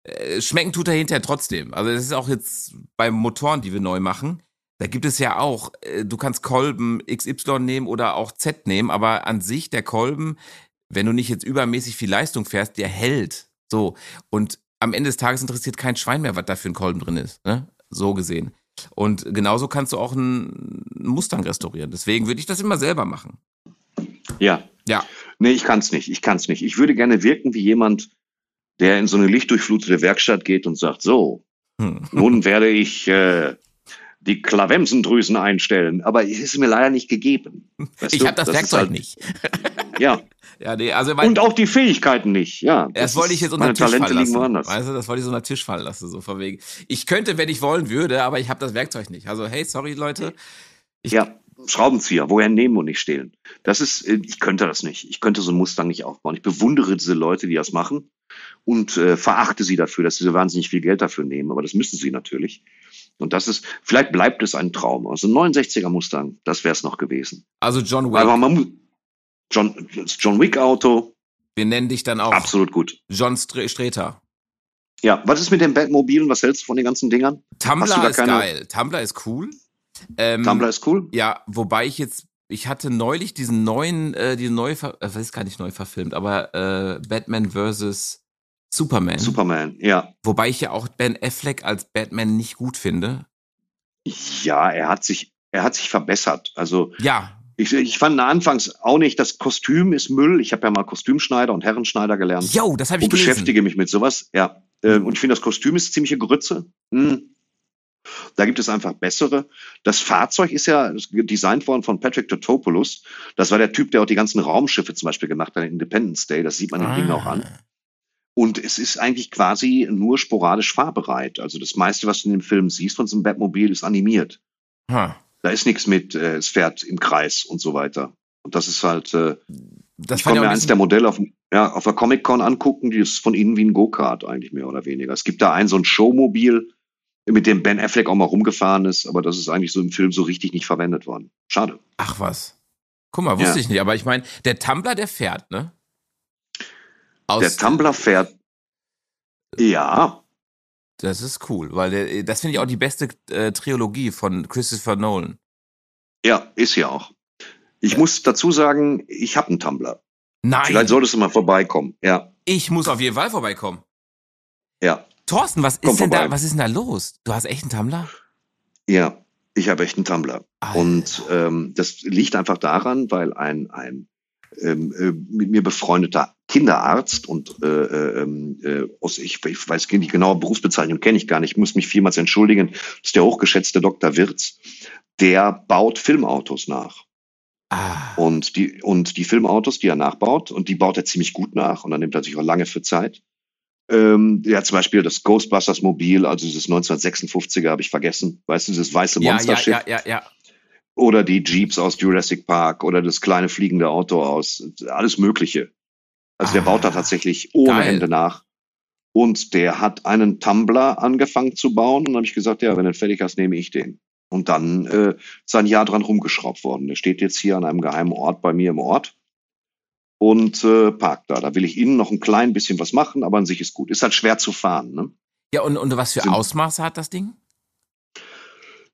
äh, schmecken tut er hinterher trotzdem. Also das ist auch jetzt bei Motoren, die wir neu machen. Da gibt es ja auch, äh, du kannst Kolben XY nehmen oder auch Z nehmen, aber an sich der Kolben, wenn du nicht jetzt übermäßig viel Leistung fährst, der hält. So. Und am Ende des Tages interessiert kein Schwein mehr, was da für ein Kolben drin ist. Ne? So gesehen. Und genauso kannst du auch einen Mustang restaurieren. Deswegen würde ich das immer selber machen. Ja. Ja. Nee, ich kann's nicht. Ich kann's nicht. Ich würde gerne wirken wie jemand, der in so eine lichtdurchflutete Werkstatt geht und sagt, so, Hm. nun werde ich äh, die Klavemsendrüsen einstellen. Aber es ist mir leider nicht gegeben. Weißt Ich habe das, ist Werkzeug halt- nicht. Ja. Ja, nee, also mein, Und auch die Fähigkeiten nicht. Ja. Das, wollte ist- ich jetzt unter den Tisch Talente fallen liegen lassen. woanders. Weißt du, das wollte ich so unter den Tisch fallen lassen, so von wegen. Ich könnte, wenn ich wollen würde, aber ich habe das Werkzeug nicht. Also, hey, sorry, Leute. Ich, Ja. Schraubenzieher, woher nehmen und nicht stehlen. Das ist, äh, ich könnte das nicht. Ich könnte so einen Mustang nicht aufbauen. Ich bewundere diese Leute, die das machen und äh, verachte sie dafür, dass sie so wahnsinnig viel Geld dafür nehmen. Aber das müssen sie natürlich. Und das ist, vielleicht bleibt es ein Traum. Also ein 69er Mustang, das wäre es noch gewesen. Also John Wick. Aber man, John, John Wick Auto. Wir nennen dich dann auch. Absolut gut. John Streter. Ja, was ist mit den Batmobilen? Was hältst du von den ganzen Dingern? Tumblr ist geil. Tumblr ist cool. Ähm, Tumblr ist cool. Ja, wobei ich jetzt, ich hatte neulich diesen neuen, äh, die neue, äh, was ist gar nicht neu verfilmt, aber äh, Batman vs. Superman. Superman, ja. Wobei ich ja auch Ben Affleck als Batman nicht gut finde. Ja, er hat sich, er hat sich verbessert. Also ja. Ich, ich fand anfangs auch nicht, das Kostüm ist Müll. Ich habe ja mal Kostümschneider und Herrenschneider gelernt. Jo, das habe ich und gelesen. beschäftige mich mit sowas. Ja, äh, und ich finde, das Kostüm ist ziemliche Grütze. Hm. Da gibt es einfach bessere. Das Fahrzeug ist ja designt worden von Patrick Totopoulos. Das war der Typ, der auch die ganzen Raumschiffe zum Beispiel gemacht hat in Independence Day. Das sieht man ah. den Ding auch an. Und es ist eigentlich quasi nur sporadisch fahrbereit. Also das meiste, was du in dem Film siehst von so einem Batmobil, ist animiert. Huh. Da ist nichts mit, äh, es fährt im Kreis und so weiter. Und das ist halt, äh, das ich kann mir eins der Modelle auf, ja, auf der Comic-Con angucken, die ist von innen wie ein Go-Kart eigentlich mehr oder weniger. Es gibt da ein so ein Showmobil, mit dem Ben Affleck auch mal rumgefahren ist, aber das ist eigentlich so im Film so richtig nicht verwendet worden. Schade. Ach was. Guck mal, wusste ja. ich nicht, aber ich meine, der Tumblr, der fährt, ne? Aus der Tumblr fährt. Ja. Das ist cool, weil der, das finde ich auch die beste äh, Trilogie von Christopher Nolan. Ja, ist ja auch. Ich ja. muss dazu sagen, ich habe einen Tumblr. Nein. Vielleicht solltest du mal vorbeikommen, ja. Ich muss auf jeden Fall vorbeikommen. Ja. Thorsten, was ist denn da, was ist denn da los? Du hast echt einen Tumblr? Ja, ich habe echt einen Tumblr. Alter. Und ähm, das liegt einfach daran, weil ein, ein ähm, äh, mit mir befreundeter Kinderarzt und äh, äh, ähm, äh, aus, ich, ich weiß die genaue Berufsbezeichnung kenne ich gar nicht, ich muss mich vielmals entschuldigen, das ist der hochgeschätzte Dr. Wirz, der baut Filmautos nach. Ah. Und die, und die Filmautos, die er nachbaut, und die baut er ziemlich gut nach und dann nimmt er sich auch lange für Zeit. Ähm, ja, zum Beispiel das Ghostbusters Mobil, also dieses 1956er habe ich vergessen. Weißt du, dieses weiße Monsterschiff? Ja, ja, ja, ja, ja. Oder die Jeeps aus Jurassic Park oder das kleine fliegende Auto aus, alles Mögliche. Also ah, der baut da tatsächlich ohne geil. Ende nach. Und der hat einen Tumblr angefangen zu bauen. Und dann habe ich gesagt, ja, wenn du fertig hast, nehme ich den. Und dann äh, ist ein Jahr dran rumgeschraubt worden. Der steht jetzt hier an einem geheimen Ort bei mir im Ort und äh, parkt da. Da will ich innen noch ein klein bisschen was machen, aber an sich ist gut. Ist halt schwer zu fahren. Ne? Ja, und, und was für Sind, Ausmaße hat das Ding?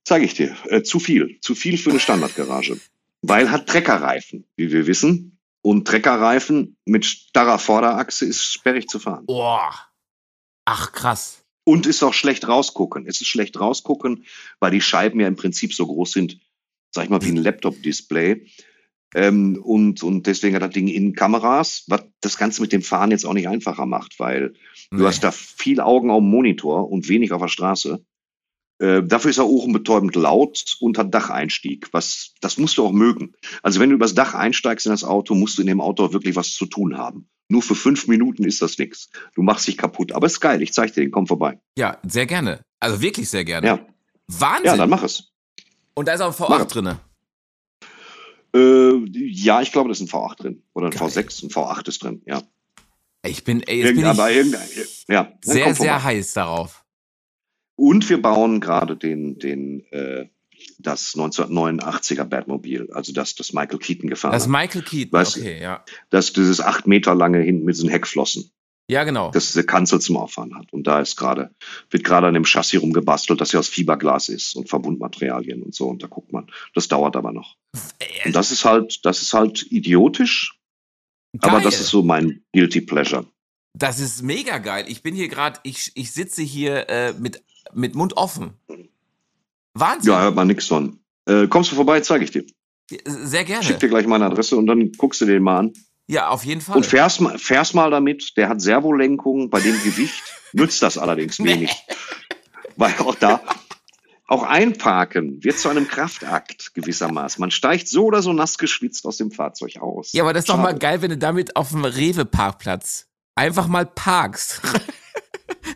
Zeige ich dir. Äh, zu viel. Zu viel für eine Standardgarage. Weil hat Treckerreifen, wie wir wissen. Und Treckerreifen mit starrer Vorderachse ist sperrig zu fahren. Boah. Ach, krass. Und ist auch schlecht rausgucken. Es ist schlecht rausgucken, weil die Scheiben ja im Prinzip so groß sind, sag ich mal, wie ein Laptop-Display. Ähm, und, und deswegen hat das Ding in Kameras, was das Ganze mit dem Fahren jetzt auch nicht einfacher macht, weil nee. du hast da viel Augen auf dem Monitor und wenig auf der Straße. Äh, dafür ist er ohrenbetäubend laut und hat Dacheinstieg. Was, das musst du auch mögen. Also wenn du übers Dach einsteigst in das Auto, musst du in dem Auto wirklich was zu tun haben. Nur für fünf Minuten ist das nichts. Du machst dich kaputt. Aber ist geil. Ich zeig dir den. Komm vorbei. Ja, sehr gerne. Also wirklich sehr gerne. Ja. Wahnsinn. Ja, dann mach es. Und da ist auch ein V8 drinne. Äh, ja, ich glaube, da ist ein V8 drin. Oder ein Geil. V6, ein V8 ist drin, ja. Ich bin, ey, jetzt bin ich ja, sehr, sehr heiß darauf. Und wir bauen gerade den, den, äh, das 1989er Batmobil, also das, das Michael Keaton gefahren Das Michael Keaton, weißt, okay, ja. Das, dieses acht Meter lange hinten mit diesen Heckflossen. Ja, genau. Das diese Kanzel zum Auffahren hat. Und da ist gerade, wird gerade an dem Chassis rumgebastelt, das ja aus Fiberglas ist und Verbundmaterialien und so. Und da guckt man. Das dauert aber noch. Und das ist halt, das ist halt idiotisch. Geil. Aber das ist so mein Guilty Pleasure. Das ist mega geil. Ich bin hier gerade, ich, ich sitze hier äh, mit mit Mund offen. Wahnsinn. Ja, hört man nichts von. Äh, kommst du vorbei, zeige ich dir. Sehr gerne. Schick dir gleich meine Adresse und dann guckst du den mal an. Ja, auf jeden Fall. Und fährst mal, fährst mal damit. Der hat Servolenkung. Bei dem Gewicht nützt das allerdings wenig. Weil auch da, auch einparken wird zu einem Kraftakt gewissermaßen. Man steigt so oder so nass geschwitzt aus dem Fahrzeug aus. Ja, aber das ist Schade. doch mal geil, wenn du damit auf dem Rewe-Parkplatz einfach mal parkst.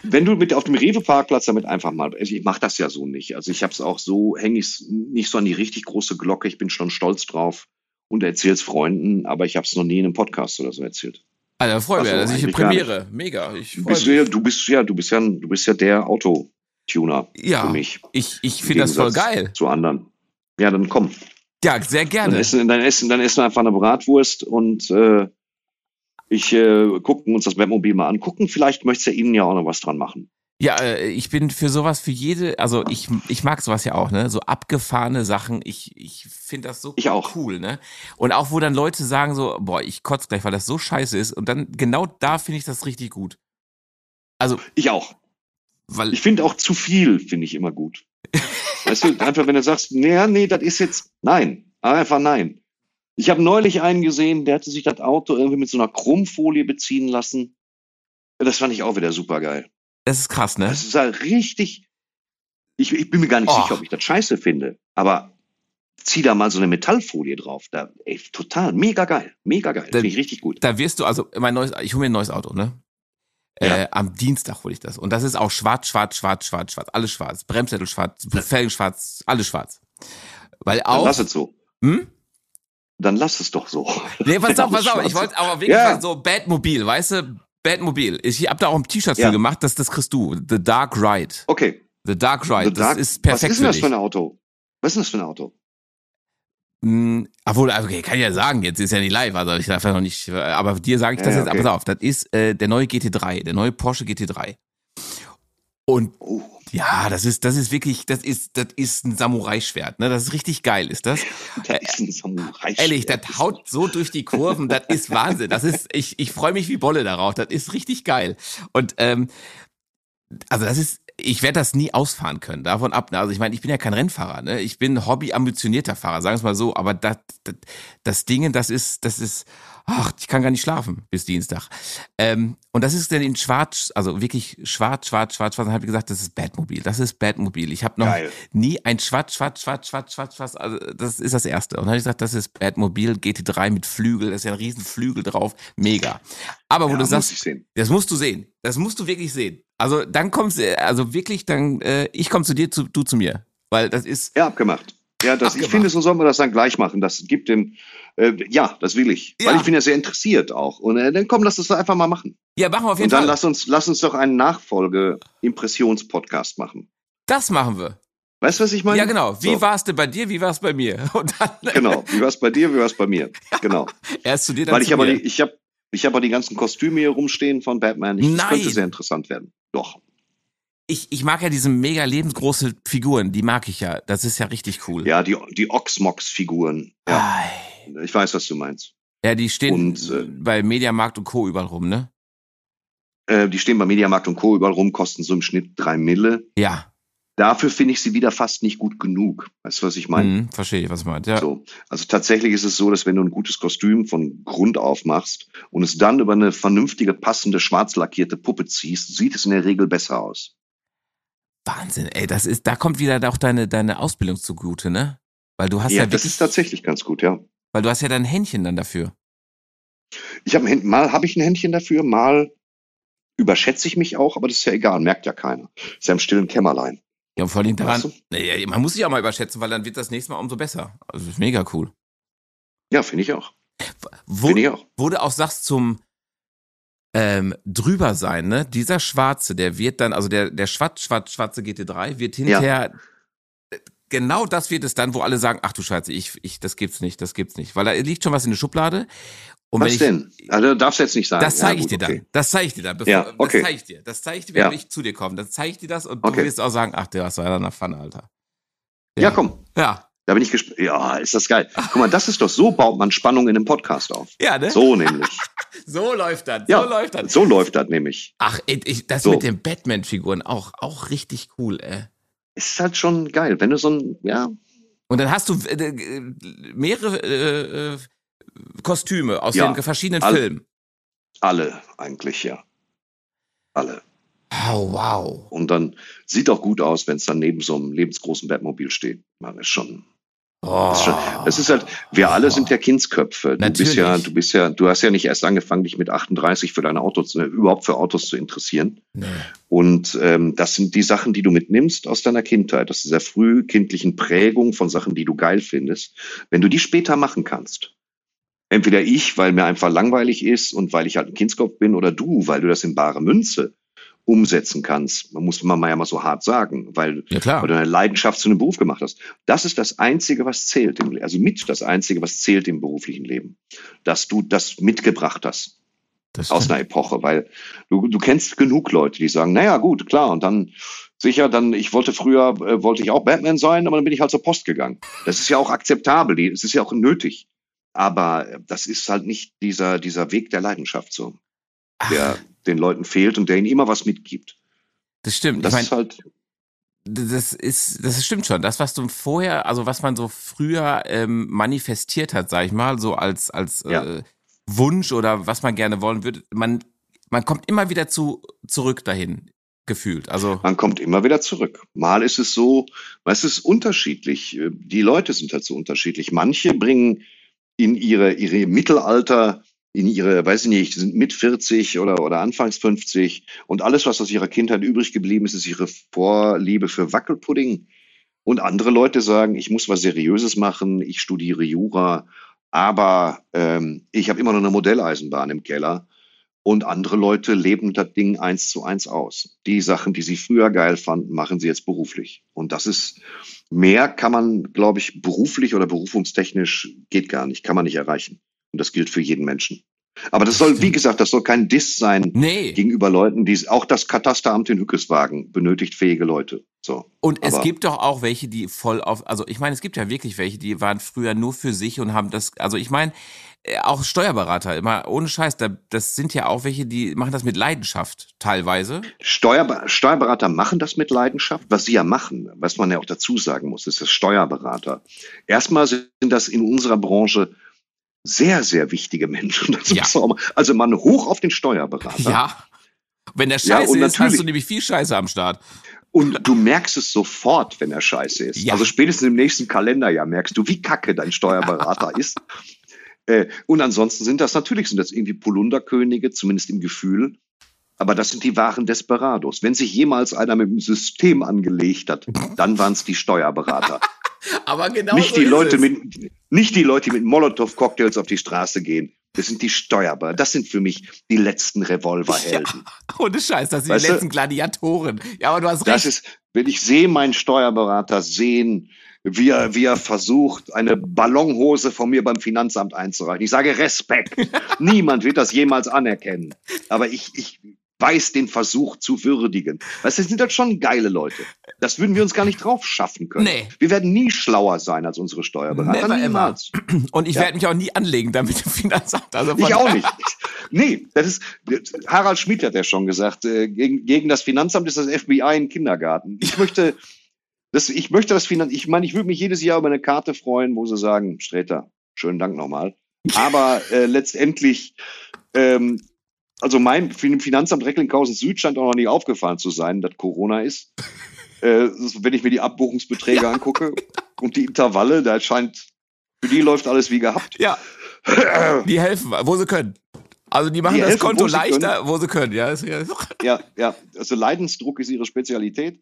wenn du mit auf dem Rewe-Parkplatz damit einfach mal, also ich mache das ja so nicht. Also ich habe es auch so, hänge ich es nicht so an die richtig große Glocke. Ich bin schon stolz drauf und erzähle es Freunden, aber ich habe es noch nie in einem Podcast oder so erzählt. Alter, freue mich, so, das ist eine Premiere. Mega. Ich bist, mich. ja, du bist ja, du bist ja, du bist ja der Autotuner Ja, für mich. ich, ich finde das voll geil. Zu anderen. Ja, dann komm. Ja, sehr Dann gerne. essen, dann essen, dann essen wir einfach eine Bratwurst und äh, ich äh, gucken uns das Webmobil mal angucken. Vielleicht möchtest du ja ihnen ja auch noch was dran machen. Ja, äh, ich bin für sowas, für jede, also ich, ich mag sowas ja auch, ne? So abgefahrene Sachen. Ich, ich finde das so Ich auch. cool, ne? Und auch, wo dann Leute sagen so, boah, ich kotze gleich, weil das so scheiße ist. Und dann genau da finde ich das richtig gut. Also, Ich auch. weil, Ich finde auch zu viel, finde ich immer gut. weißt du, einfach wenn du sagst, nee, nee, das ist jetzt, nein, einfach nein. Ich habe neulich einen gesehen, der hatte sich das Auto irgendwie mit so einer Chromfolie beziehen lassen. Das fand ich auch wieder super geil. das ist krass, ne? Das ist halt richtig. Ich, ich bin mir gar nicht Oh. sicher, ob ich das scheiße finde, aber zieh da mal so eine Metallfolie drauf. Da, ey, total, mega geil, mega geil. Finde ich richtig gut. Da wirst du, also mein neues, ich hole mir ein neues Auto, ne? Ja. Äh, am Dienstag hole ich das. Und das ist auch schwarz, schwarz, schwarz, schwarz, schwarz. Alles schwarz. Bremssättel schwarz, Felgen schwarz, alles schwarz. Weil Dann auch. lass es so. Hm? Dann lass es doch so. Nee, pass auf, pass auf. Ich wollte aber wirklich Ja. so Batmobil, weißt du? Batmobil. Ich hab da auch ein T-Shirt Ja. für gemacht, das, das kriegst du. The Dark Ride. Okay. The Dark Ride. The das Dark- ist perfekt Was ist denn das für ein Auto? Was ist denn das für ein Auto? Hm, obwohl, okay, kann ich ja sagen, jetzt ist ja nicht live, also ich darf ja noch nicht, aber dir sage ich das ja, jetzt, okay. pass auf, das ist äh, der neue GT3, der neue Porsche GT3. Und Oh, ja, das ist, das ist wirklich, das ist, das ist ein Samurai-Schwert, ne? Das ist richtig geil, ist das? das ist ein Samurai. Ehrlich, das haut so durch die Kurven, das ist Wahnsinn. Das ist, ich, ich freue mich wie Bolle darauf. Das ist richtig geil. Und ähm, also das ist, ich werde das nie ausfahren können, davon ab. ne? Also ich meine, ich bin ja kein Rennfahrer, ne? Ich bin hobby-ambitionierter Fahrer, sagen wir es mal so, aber das, das, das Ding, das ist, das ist, ach, ich kann gar nicht schlafen bis Dienstag. Ähm, und das ist dann in schwarz, also wirklich schwarz, schwarz, schwarz, schwarz. Und habe ich gesagt, das ist Batmobil. Das ist Batmobil. Ich habe noch Geil. nie ein schwarz, schwarz, schwarz, schwarz, schwarz, schwarz. Also das ist das erste. Und dann habe ich gesagt, das ist Batmobil GT3 mit Flügel. Da ist ja ein riesen Flügel drauf. Mega. Aber wo Ja, du sagst, das musst du sehen. Das musst du wirklich sehen. Also dann kommst du, also wirklich, dann äh, ich komme zu dir, zu, du zu mir, weil das ist Ja, abgemacht. Ja, das, ich finde, so sollen wir das dann gleich machen. Das gibt dem, äh, ja, das will ich. Ja. Weil ich bin ja sehr interessiert auch. Und äh, dann komm, lass uns doch einfach mal machen. ja machen wir auf jeden Und dann Fall. lass uns, lass uns doch einen Nachfolge-Impressions-Podcast machen. das machen wir. Weißt du, was ich meine? Ja genau. Wie So. war es denn bei dir? Wie war es bei mir? Dann Genau. Wie war es bei dir? Wie war es bei mir? Genau. erst zu dir, dann Weil ich zu aber mir. die, ich habe ich hab die ganzen Kostüme hier rumstehen von Batman. Ich, das Nein. könnte sehr interessant werden. Doch. Ich, ich mag ja diese mega lebensgroße Figuren, die mag ich ja. Das ist ja richtig cool. Ja, die, die Oxmox-Figuren. Ja, ich weiß, was du meinst. Ja, die stehen Und, äh, bei Mediamarkt und Co. überall rum, ne? Äh, die stehen bei Mediamarkt und Co. überall rum, kosten so im Schnitt drei Mille. Ja. Dafür finde ich sie wieder fast nicht gut genug. Weißt du, was ich meine? Mhm, verstehe ich, was du meinst. Ja. So. Also tatsächlich ist es so, dass wenn du ein gutes Kostüm von Grund auf machst und es dann über eine vernünftige, passende, schwarz lackierte Puppe ziehst, sieht es in der Regel besser aus. Wahnsinn, ey, das ist, da kommt wieder auch deine, deine Ausbildung zugute, ne? Weil du hast ja, ja, das wirklich, ist tatsächlich ganz gut, ja. weil du hast ja dein Händchen dann dafür. Ich habe mal habe ich ein Händchen dafür, mal überschätze ich mich auch, aber das ist ja egal, merkt ja keiner. Ist ja im stillen Kämmerlein. Ja, und vor allem daran, Weißt du? man muss sich auch mal überschätzen, weil dann wird das nächste Mal umso besser. Also, das ist mega cool. Ja, finde ich auch. Wo, Finde ich auch. wo du auch sagst zum ähm, drüber sein, ne? Dieser Schwarze, der wird dann, also der, der schwarz, schwarz, schwarze GT3 wird hinterher, genau das wird es dann, wo alle sagen, ach du Scheiße, ich, ich, das gibt's nicht, das gibt's nicht. Weil da liegt schon was in der Schublade. Und Was ich, denn? Also darfst du jetzt nicht sagen. Das zeige Ja, ich dir dann. okay. Das zeige ich dir dann. Bevor, Ja, okay. Das zeige ich dir. Das zeige ich dir, wenn Ja. ich zu dir komme. Dann zeige ich dir das und Okay. du wirst auch sagen, ach, der ist ja eine Pfanne, Alter. Ja, komm. Ja. Da bin ich gespannt. Ja, ist das geil. Guck mal, das ist doch so baut man Spannung in einem Podcast auf. Ja, ne? So, So nämlich. läuft das. Ja, so läuft das. So läuft das nämlich. Ach, ich, das So. mit den Batman-Figuren auch, auch richtig cool, ey. Ist halt schon geil, wenn du so ein, ja, Und dann hast du äh, äh, mehrere äh, Kostüme aus Ja. den verschiedenen Alle. Filmen. alle eigentlich, ja. Alle. Oh, wow. Und dann sieht auch gut aus, wenn es dann neben so einem lebensgroßen Batmobil steht. Man ist schon, Oh. Das, ist halt, wir alle sind ja Kindsköpfe. Du Natürlich. bist ja, du bist ja, du hast ja nicht erst angefangen, dich mit 38 für deine Autos, äh, überhaupt für Autos zu interessieren. Nee. Und ähm, das sind die Sachen, die du mitnimmst aus deiner Kindheit, aus dieser früh kindlichen Prägung von Sachen, die du geil findest. Wenn du die später machen kannst, entweder ich, weil mir einfach langweilig ist und weil ich halt ein Kindskopf bin, oder du, weil du das in bare Münze umsetzen kannst. Man muss man mal ja mal so hart sagen, weil, ja, weil du eine Leidenschaft zu einem Beruf gemacht hast. Das ist das Einzige, was zählt, im, also mit das Einzige, was zählt im beruflichen Leben, dass du das mitgebracht hast. aus einer Epoche, weil du, du kennst genug Leute, die sagen, naja, gut, klar, und dann sicher, dann, ich wollte früher, äh, wollte ich auch Batman sein, aber dann bin ich halt zur Post gegangen. Das ist ja auch akzeptabel, es ist ja auch nötig. Aber das ist halt nicht dieser, dieser Weg der Leidenschaft so. Der, den Leuten fehlt und der ihnen immer was mitgibt. Das stimmt. Das ich mein, ist halt. Das ist, das stimmt schon. Das, was du vorher, also was man so früher ähm, manifestiert hat, sag ich mal, so als, als ja. äh, Wunsch oder was man gerne wollen würde, man, man kommt immer wieder zu, zurück dahin gefühlt. Also man kommt immer wieder zurück. Mal ist es so, es ist unterschiedlich. Die Leute sind halt so unterschiedlich. Manche bringen in ihre ihre Mittelalter in ihre, weiß ich nicht, sind mit 40 oder, oder anfangs 50 und alles, was aus ihrer Kindheit übrig geblieben ist, ist ihre Vorliebe für Wackelpudding. Und andere Leute sagen, ich muss was Seriöses machen, ich studiere Jura, aber ähm, ich habe immer noch eine Modelleisenbahn im Keller. Und andere Leute leben das Ding eins zu eins aus. Die Sachen, die sie früher geil fanden, machen sie jetzt beruflich. Und das ist, mehr kann man, glaube ich, beruflich oder berufungstechnisch geht gar nicht, kann man nicht erreichen. Und das gilt für jeden Menschen. Aber das soll, wie gesagt, das soll kein Diss sein nee. gegenüber Leuten, die auch das Katasteramt in Hückeswagen benötigt fähige Leute. So. Und es gibt doch auch welche, die voll auf, also ich meine, es gibt ja wirklich welche, die waren früher nur für sich und haben das, also ich meine, äh, auch Steuerberater, immer ohne Scheiß, das sind ja auch welche, die machen das mit Leidenschaft teilweise. Steuerber Steuerberater machen das mit Leidenschaft. Was sie ja machen, was man ja auch dazu sagen muss, ist das Steuerberater. Erstmal sind das in unserer Branche sehr, sehr wichtige Menschen. Ja. also man hoch auf den Steuerberater. Ja. Wenn der scheiße ja, ist, hast du nämlich viel Scheiße am Start. Und du merkst es sofort, wenn er scheiße ist. Ja. Also spätestens im nächsten Kalenderjahr merkst du, wie kacke dein Steuerberater ist. Äh, und ansonsten sind das natürlich sind das irgendwie Polunderkönige, zumindest im Gefühl. Aber das sind die wahren Desperados. Wenn sich jemals einer mit dem System angelegt hat, dann waren es die Steuerberater. Aber genau nicht so die Leute es. mit nicht die Leute, mit Molotow-Cocktails auf die Straße gehen. Das sind die Steuerberater. Das sind für mich die letzten Revolverhelden. Ja, ohne Scheiß, das sind weißt die letzten Gladiatoren. Ja, aber du hast recht. Das ist, wenn ich sehe meinen Steuerberater sehen, wie er, wie er versucht, eine Ballonhose von mir beim Finanzamt einzureichen. Ich sage Respekt. Niemand wird das jemals anerkennen. Aber ich, ich weiß, den Versuch zu würdigen. Weißt du, das sind halt schon geile Leute. Das würden wir uns gar nicht drauf schaffen können. Nee. Wir werden nie schlauer sein als unsere Steuerberater. Never Niemals. Ever. Und ich ja. werde mich auch nie anlegen damit im Finanzamt. Also ich auch nicht. Nee, das ist, Harald Schmidt hat ja schon gesagt, äh, gegen, gegen das Finanzamt ist das FBI ein Kindergarten. Ich möchte, das, ich möchte das Finanzamt, ich meine, ich würde mich jedes Jahr über eine Karte freuen, wo sie sagen, Sträter, schönen Dank nochmal. Aber äh, letztendlich ähm, also mein Finanzamt Recklinghausen Süd scheint auch noch nicht aufgefallen zu sein, dass Corona ist. Äh, wenn ich mir die Abbuchungsbeträge ja. angucke und die Intervalle, da scheint, für die läuft alles wie gehabt. Ja. Die helfen, wo sie können. Also die machen die das helfen, Konto wo leichter, können. wo sie können. Ja, ja, ja. Also Leidensdruck ist ihre Spezialität.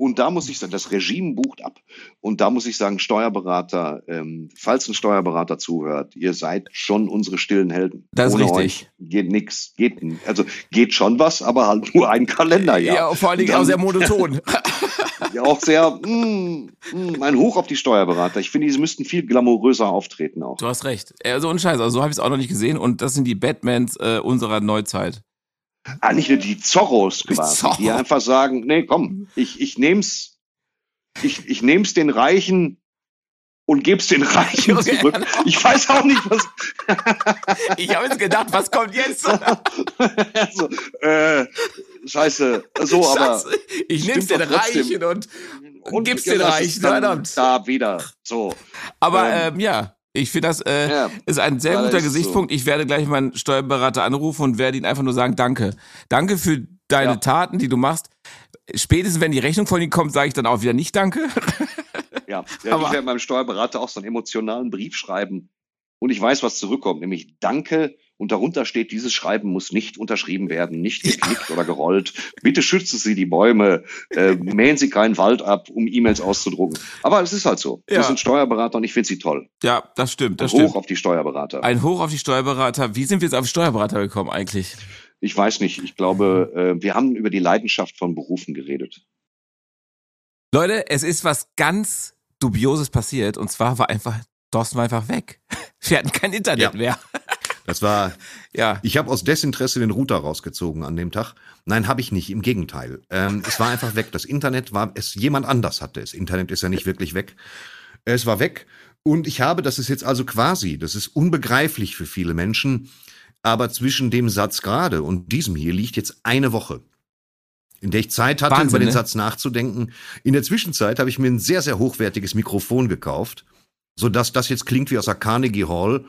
Und da muss ich sagen, das Regime bucht ab. Und da muss ich sagen, Steuerberater, ähm, falls ein Steuerberater zuhört, ihr seid schon unsere stillen Helden. Das Ohne ist richtig. geht nix. Geht, also geht schon was, aber halt nur ein Kalenderjahr. Ja, vor allen Dingen auch sehr monoton. ja, auch sehr, mm, mm, ein Hoch auf die Steuerberater. Ich finde, sie müssten viel glamouröser auftreten auch. Du hast recht. Also, und Scheiß, also so habe ich es auch noch nicht gesehen. Und das sind die Batmans äh, unserer Neuzeit. Ah, nicht nur die Zorros quasi, Zorro. die einfach sagen, nee, komm, ich, ich nehm's, ich, ich nehm's den Reichen und geb's den Reichen okay. zurück. Ich weiß auch nicht, was. ich habe jetzt gedacht, was kommt jetzt? also, äh, scheiße, so, aber. Ich nehm's den Reichen und, und gib's den Reichen, verdammt. Da wieder, so. Aber, ähm, ähm ja. Ich finde, das äh, ja, ist ein sehr guter Gesichtspunkt. So. Ich werde gleich meinen Steuerberater anrufen und werde ihn einfach nur sagen, danke. Danke für deine ja. Taten, die du machst. Spätestens, wenn die Rechnung von ihm kommt, sage ich dann auch wieder nicht danke. Ja, ja ich werde meinem Steuerberater auch so einen emotionalen Brief schreiben. Und ich weiß, was zurückkommt, nämlich Danke. Und darunter steht, dieses Schreiben muss nicht unterschrieben werden, nicht geklickt ja. oder gerollt. Bitte schützen Sie die Bäume, äh, mähen Sie keinen Wald ab, um E-Mails auszudrucken. Aber es ist halt so. Ja. Wir sind Steuerberater und ich finde sie toll. Ja, das stimmt. Das Ein Hoch stimmt. auf die Steuerberater. Ein Hoch auf die Steuerberater. Wie sind wir jetzt auf Steuerberater gekommen eigentlich? Ich weiß nicht. Ich glaube, äh, wir haben über die Leidenschaft von Berufen geredet. Leute, es ist was ganz Dubioses passiert. Und zwar war einfach, Thorsten war einfach weg. Wir hatten kein Internet ja. mehr. Das war, ja. Ich habe aus Desinteresse den Router rausgezogen an dem Tag. Nein, habe ich nicht. Im Gegenteil. Ähm, es war einfach weg. Das Internet war, es jemand anders hatte. Das Internet ist ja nicht wirklich weg. Es war weg. Und ich habe, das ist jetzt also quasi, das ist unbegreiflich für viele Menschen, aber zwischen dem Satz gerade und diesem hier liegt jetzt eine Woche in der ich Zeit hatte, Wahnsinn, über den ne? Satz nachzudenken. In der Zwischenzeit habe ich mir ein sehr, sehr hochwertiges Mikrofon gekauft, so dass das jetzt klingt wie aus der Carnegie Hall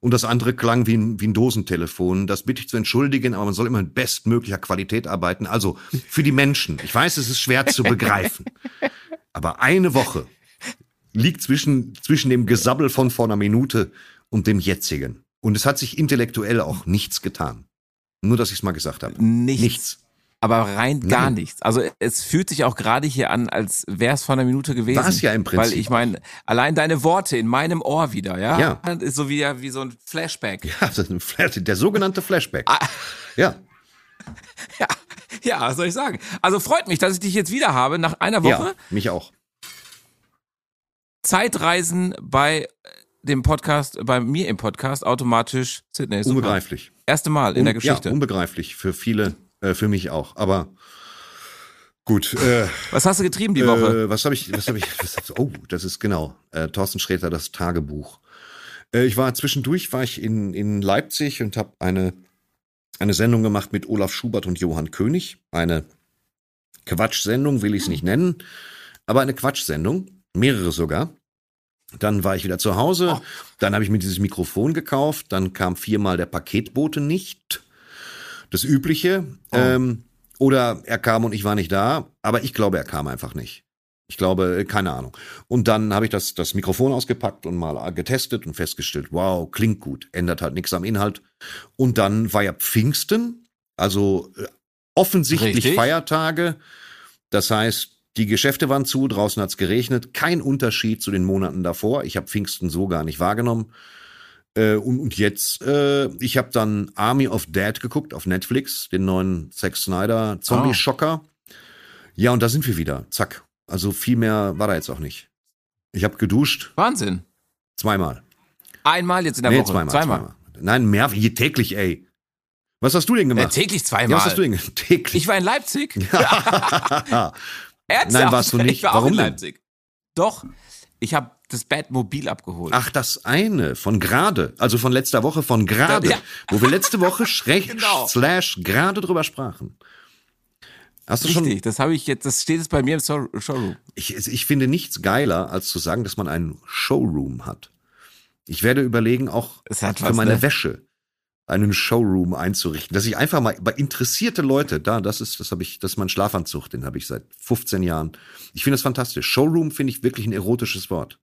und das andere klang wie ein, wie ein Dosentelefon. Das bitte ich zu entschuldigen, aber man soll immer in bestmöglicher Qualität arbeiten. Also für die Menschen. Ich weiß, es ist schwer zu begreifen. aber eine Woche liegt zwischen, zwischen dem Gesabbel von vor einer Minute und dem jetzigen. Und es hat sich intellektuell auch nichts getan. Nur, dass ich es mal gesagt habe. Nichts. nichts aber rein gar Nein. nichts. Also es fühlt sich auch gerade hier an, als wäre es vor einer Minute gewesen. War es ja im Prinzip. Weil ich meine, allein deine Worte in meinem Ohr wieder, ja, ja. ist so wie, wie so ein Flashback. Ja, das ist ein Flash, der sogenannte Flashback. Ah. Ja. Ja, ja, was soll ich sagen? Also freut mich, dass ich dich jetzt wieder habe nach einer Woche. Ja, mich auch. Zeitreisen bei dem Podcast, bei mir im Podcast automatisch Sydney. Unbegreiflich. Erste Mal in Un der Geschichte. Ja, unbegreiflich für viele äh, für mich auch. Aber gut. Äh, was hast du getrieben die Woche? Äh, was habe ich? Was habe ich? Was, oh, das ist genau. Äh, Thorsten Sträter, das Tagebuch. Äh, ich war zwischendurch war ich in in Leipzig und habe eine eine Sendung gemacht mit Olaf Schubert und Johann König. Eine Quatschsendung will ich es nicht nennen, aber eine Quatschsendung, mehrere sogar. Dann war ich wieder zu Hause. Oh. Dann habe ich mir dieses Mikrofon gekauft. Dann kam viermal der Paketbote nicht das Übliche. Oh. Ähm, oder er kam und ich war nicht da, aber ich glaube, er kam einfach nicht. Ich glaube, äh, keine Ahnung. Und dann habe ich das, das Mikrofon ausgepackt und mal getestet und festgestellt, wow, klingt gut, ändert halt nichts am Inhalt. Und dann war ja Pfingsten, also äh, offensichtlich Richtig. Feiertage. Das heißt, die Geschäfte waren zu, draußen hat's geregnet. Kein Unterschied zu den Monaten davor. Ich habe Pfingsten so gar nicht wahrgenommen. Äh, und, und jetzt, äh, ich habe dann Army of Dead geguckt auf Netflix, den neuen Zack Snyder Zombie-Schocker. Oh. Ja, und da sind wir wieder. Zack. Also viel mehr war da jetzt auch nicht. Ich habe geduscht. Wahnsinn. Zweimal. Einmal jetzt in der nee, Woche? Zweimal, zweimal. zweimal. Nein, mehr, täglich, ey. Was hast du denn gemacht? Äh, täglich zweimal. Ja, was hast du denn täglich? Ich war in Leipzig. Ja. Nein, warst du nicht. Ich war Warum auch in Leipzig. Denn? Doch. Ich habe das Batmobil abgeholt. Ach, das eine von gerade, also von letzter Woche von gerade, ja. wo wir letzte Woche schräg, genau. slash gerade drüber sprachen. Hast du Richtig, schon? das habe ich jetzt, das steht jetzt bei mir im Showroom. Ich, ich finde nichts geiler, als zu sagen, dass man einen Showroom hat. Ich werde überlegen, auch für was, meine ne? Wäsche einen Showroom einzurichten, dass ich einfach mal bei interessierte Leute, da, das ist, das habe ich, das ist mein Schlafanzug, den habe ich seit 15 Jahren. Ich finde das fantastisch. Showroom finde ich wirklich ein erotisches Wort.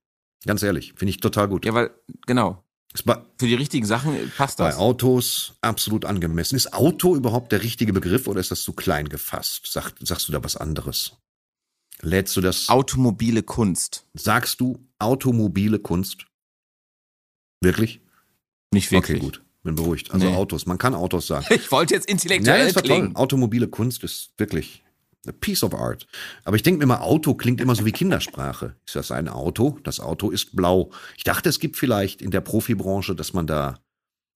Ganz ehrlich, finde ich total gut. Ja, weil, genau. Für die richtigen Sachen passt das. Bei Autos absolut angemessen. Ist Auto überhaupt der richtige Begriff oder ist das zu klein gefasst? Sag, sagst du da was anderes? Lädst du das? Automobile Kunst. Sagst du automobile Kunst? Wirklich? Nicht wirklich. Okay, gut. Bin beruhigt. Also nee. Autos. Man kann Autos sagen. Ich wollte jetzt intellektuell ja, das klingen. Automobile Kunst ist wirklich a piece of art. Aber ich denke mir mal, Auto klingt immer so wie Kindersprache. Ist das ein Auto? Das Auto ist blau. Ich dachte, es gibt vielleicht in der Profibranche, dass man da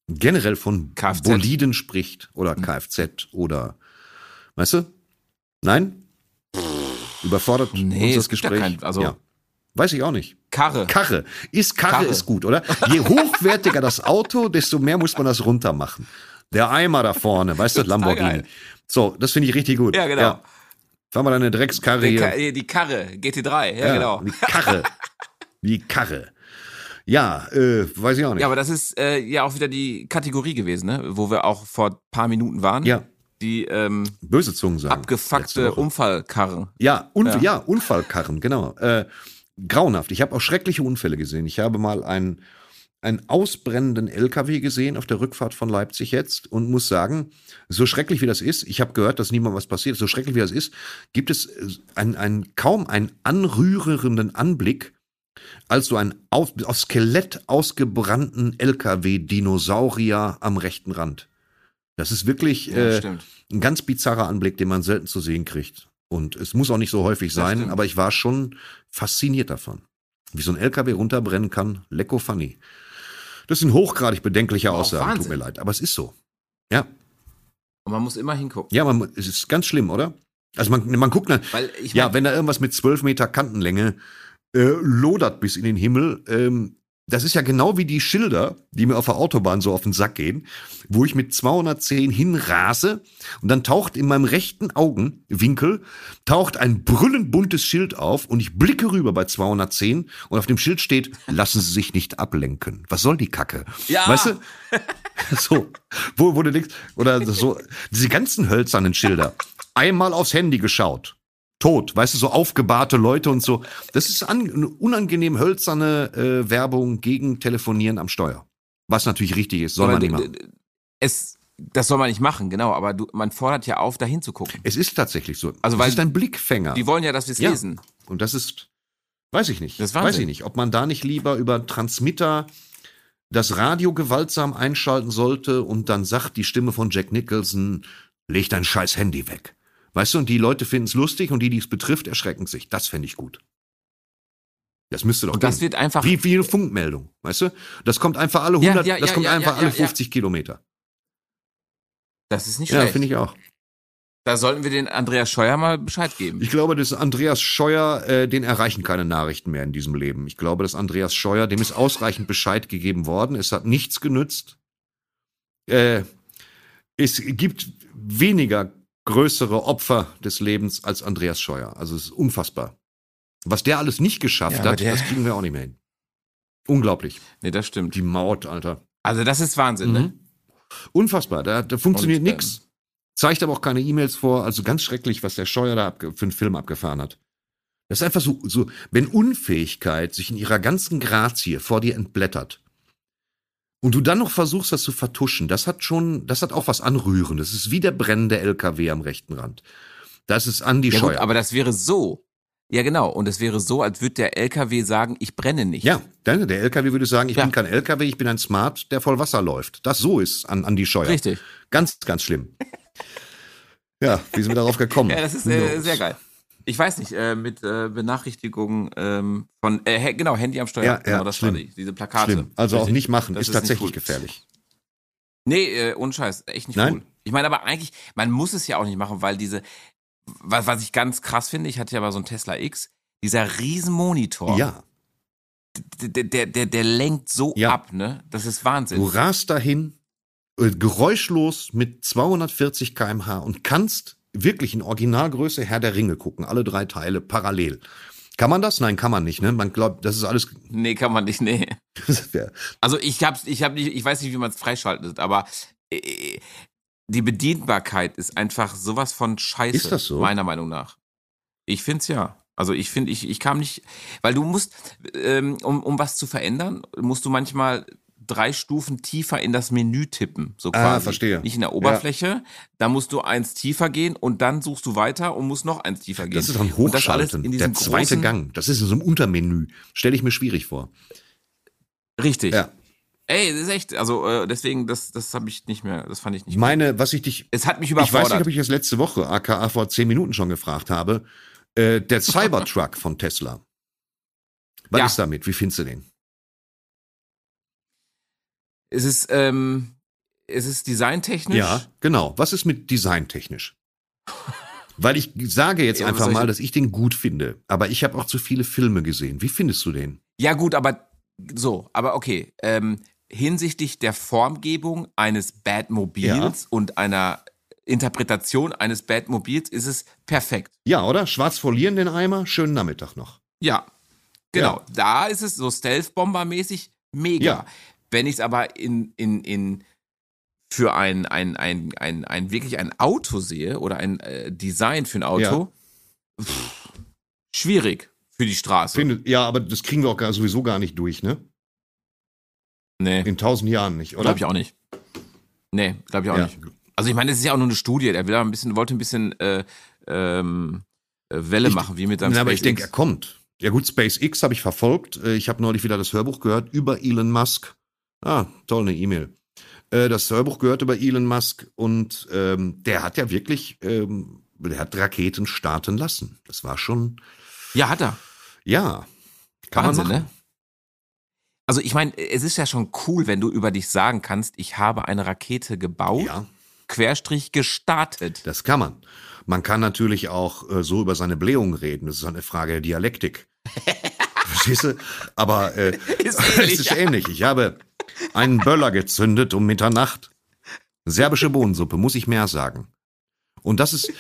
generell von Kfz. Boliden spricht oder hm. Kfz oder, weißt du? Nein? Überfordert nee, uns das Gespräch? Ja kein, also ja. Weiß ich auch nicht. Karre. Karre. Ist Karre, Karre ist gut, oder? Je hochwertiger das Auto, desto mehr muss man das runter machen. Der Eimer da vorne, weißt du, Lamborghini. So, das finde ich richtig gut. Ja, genau. Ja. Fahr mal deine Dreckskarre hier. Die Karre, GT3, ja, ja genau. Die Karre. die Karre. Ja, äh, weiß ich auch nicht. Ja, aber das ist äh, ja auch wieder die Kategorie gewesen, ne? wo wir auch vor paar Minuten waren. Ja. Die ähm, böse Zungen sagen. Abgefuckte Unfallkarren. Ja, un ja. ja, Unfallkarren, genau. Äh, grauenhaft. Ich habe auch schreckliche Unfälle gesehen. Ich habe mal einen, einen ausbrennenden LKW gesehen auf der Rückfahrt von Leipzig jetzt und muss sagen, so schrecklich wie das ist, ich habe gehört, dass niemand was passiert, so schrecklich wie das ist, gibt es ein, ein, kaum einen anrührenden Anblick, als so einen aus, aus Skelett ausgebrannten LKW-Dinosaurier am rechten Rand. Das ist wirklich Ja, äh, ein ganz bizarrer Anblick, den man selten zu sehen kriegt. Und es muss auch nicht so häufig sein, aber ich war schon fasziniert davon. Wie so ein LKW runterbrennen kann, lecko funny. Das sind hochgradig bedenkliche Aussagen, tut mir leid, aber es ist so. Ja, Und man muss immer hingucken. ja, man, es ist ganz schlimm, oder? Also man, man guckt, dann, Weil ich ja, mein, wenn da irgendwas mit 12 Meter Kantenlänge äh, lodert bis in den Himmel, ähm, das ist ja genau wie die Schilder, die mir auf der Autobahn so auf den Sack gehen, wo ich mit 210 hinrase und dann taucht in meinem rechten Augenwinkel taucht ein brüllend buntes Schild auf und ich blicke rüber bei 210 und auf dem Schild steht, lassen Sie sich nicht ablenken. Was soll die Kacke? Ja. Weißt du? So, wo, wo du denkst, oder so, diese ganzen hölzernen Schilder. Einmal aufs Handy geschaut. Tot, weißt du, so aufgebahrte Leute und so. Das ist an, eine unangenehm hölzerne äh, Werbung gegen Telefonieren am Steuer. Was natürlich richtig ist, soll aber man nicht machen. Es, das soll man nicht machen, genau. Aber du, man fordert ja auf, da hinzugucken. Es ist tatsächlich so. Also, es weil ist ein Blickfänger. Die wollen ja, dass wir es Ja. lesen. Und das ist, weiß ich nicht. Das weiß ich nicht, ob man da nicht lieber über Transmitter das Radio gewaltsam einschalten sollte und dann sagt die Stimme von Jack Nicholson, leg dein scheiß Handy weg. Weißt du, und die Leute finden es lustig und die, die es betrifft, erschrecken sich. Das fände ich gut. Das müsste doch Und das gehen. wird einfach. Wie, wie eine Funkmeldung, weißt du? Das kommt einfach alle Ja, 100, ja, das ja, kommt ja, einfach ja, alle ja, ja. 50 Kilometer. Das ist nicht Ja, schlecht. finde ich auch. Da sollten wir den Andreas Scheuer mal Bescheid geben. Ich glaube, dass Andreas Scheuer, äh, den erreichen keine Nachrichten mehr in diesem Leben. Ich glaube, dass Andreas Scheuer, dem ist ausreichend Bescheid gegeben worden. Es hat nichts genützt. Äh, es gibt weniger größere Opfer des Lebens als Andreas Scheuer. Also es ist unfassbar. Was der alles nicht geschafft Ja, hat, das kriegen wir auch nicht mehr hin. Unglaublich. nee, das stimmt. Die Maut, Alter. Also das ist Wahnsinn, ne? Mhm. Unfassbar. Da, da funktioniert ähm, nix. Zeigt aber auch keine E-Mails vor. Also ganz schrecklich, was der Scheuer da für einen Film abgefahren hat. Das ist einfach so, so, wenn Unfähigkeit sich in ihrer ganzen Grazie vor dir entblättert und du dann noch versuchst, das zu vertuschen, das hat schon, das hat auch was Anrührendes. Das ist wie der brennende LKW am rechten Rand. Das ist Andi Ja gut, Scheuer. aber das wäre so. Ja genau. Und es wäre so, als würde der LKW sagen, ich brenne nicht. ja, dann, der LKW würde sagen, ich Ja. bin kein LKW, ich bin ein Smart, der voll Wasser läuft. Das so ist an Andi Scheuer. Richtig. Ganz, ganz schlimm. Ja, wie sind wir darauf gekommen? Ja, das ist äh, sehr geil. Ich weiß nicht, äh, mit äh, Benachrichtigungen ähm, von, äh, genau, Handy am Steuer. Ja, genau, ja, das schlimm. die, diese Plakate. Schlimm. Also auch nicht machen, Das ist, ist tatsächlich cool. gefährlich. Nee, äh, ohne Scheiß, echt nicht Nein? cool. Ich meine aber eigentlich, man muss es ja auch nicht machen, weil diese, was, was ich ganz krass finde, ich hatte ja mal so einen Tesla X, dieser Riesenmonitor, Ja, der, der, der, der lenkt so Ja. ab, ne? Das ist Wahnsinn. du rast dahin, äh, geräuschlos mit 240 kmh und kannst wirklich in Originalgröße Herr der Ringe gucken, alle drei Teile parallel. Kann man das? Nein, kann man nicht. Ne? Man glaubt, das ist alles. Nee, kann man nicht, nee. Also ich hab's, ich hab nicht, ich weiß nicht, wie man es freischaltet, aber äh, die Bedienbarkeit ist einfach sowas von scheiße. Ist das so? Meiner Meinung nach. Ich find's ja. Also ich finde, ich, ich kam nicht, weil du musst, ähm, um, um was zu verändern, musst du manchmal drei Stufen tiefer in das Menü tippen, so Ah, quasi. verstehe. Nicht in der Oberfläche. Da musst du eins tiefer gehen und dann suchst du weiter und musst noch eins tiefer gehen. das ist doch ein Hochschalten. in Der zweite Gang. Das ist in so einem Untermenü. Stelle ich mir schwierig vor. Richtig. Ja. Ey, das ist echt, also äh, deswegen, das, das habe ich nicht mehr, das fand ich nicht Ich meine, was ich dich. Es hat mich Ich weiß überfordert. nicht, ob ich das letzte Woche, aka vor zehn Minuten schon gefragt habe. Äh, der Cybertruck von Tesla. Was Ja. ist damit? Wie findest du den? Es ist, ähm, es ist designtechnisch. Ja, genau. Was ist mit designtechnisch? Weil ich sage jetzt Ja, einfach mal, dass ich den gut finde. Aber ich habe auch zu viele Filme gesehen. Wie findest du den? Ja, gut, aber so, aber okay. Ähm, hinsichtlich der Formgebung eines Batmobils und einer Interpretation eines Batmobils ist es perfekt. Ja, oder? Schwarz folieren den Eimer. Schönen Nachmittag noch. Ja. Genau. Da ist es so Stealth-Bomber-mäßig mega. Ja. Wenn ich es aber in, in, in für ein, ein, ein, ein, ein wirklich ein Auto sehe oder ein äh, Design für ein Auto, pff, schwierig. Für die Straße. Finde, ja, aber das kriegen wir auch gar, sowieso gar nicht durch, ne? nee, In tausend Jahren nicht, oder? glaube ich auch nicht. Nee, glaube ich auch Ja. nicht. Also ich meine, das ist ja auch nur eine Studie. Der will ein bisschen, wollte ein bisschen äh, ähm, äh, Welle Ich- machen, wie mit seinem Na, aber ich denke, er kommt. Ja gut, SpaceX habe ich verfolgt. Äh, Ich habe neulich wieder das Hörbuch gehört über Elon Musk. Ah, toll, eine E-Mail. Äh, Das Hörbuch gehört über Elon Musk und ähm, der hat ja wirklich, ähm, der hat Raketen starten lassen. Das war schon, Ja, hat er. ja, kann Wahnsinn, man machen. ne? Also ich meine, es ist ja schon cool, wenn du über dich sagen kannst, ich habe eine Rakete gebaut, Ja, Querstrich gestartet. das kann man. Man kann natürlich auch äh, so über seine Blähung reden. Das ist eine Frage der Dialektik. Verstehst du? Aber äh, Ist es ist ähnlich. Ich habe einen Böller gezündet um Mitternacht. Serbische Bohnensuppe, muss ich mehr sagen. Und das ist,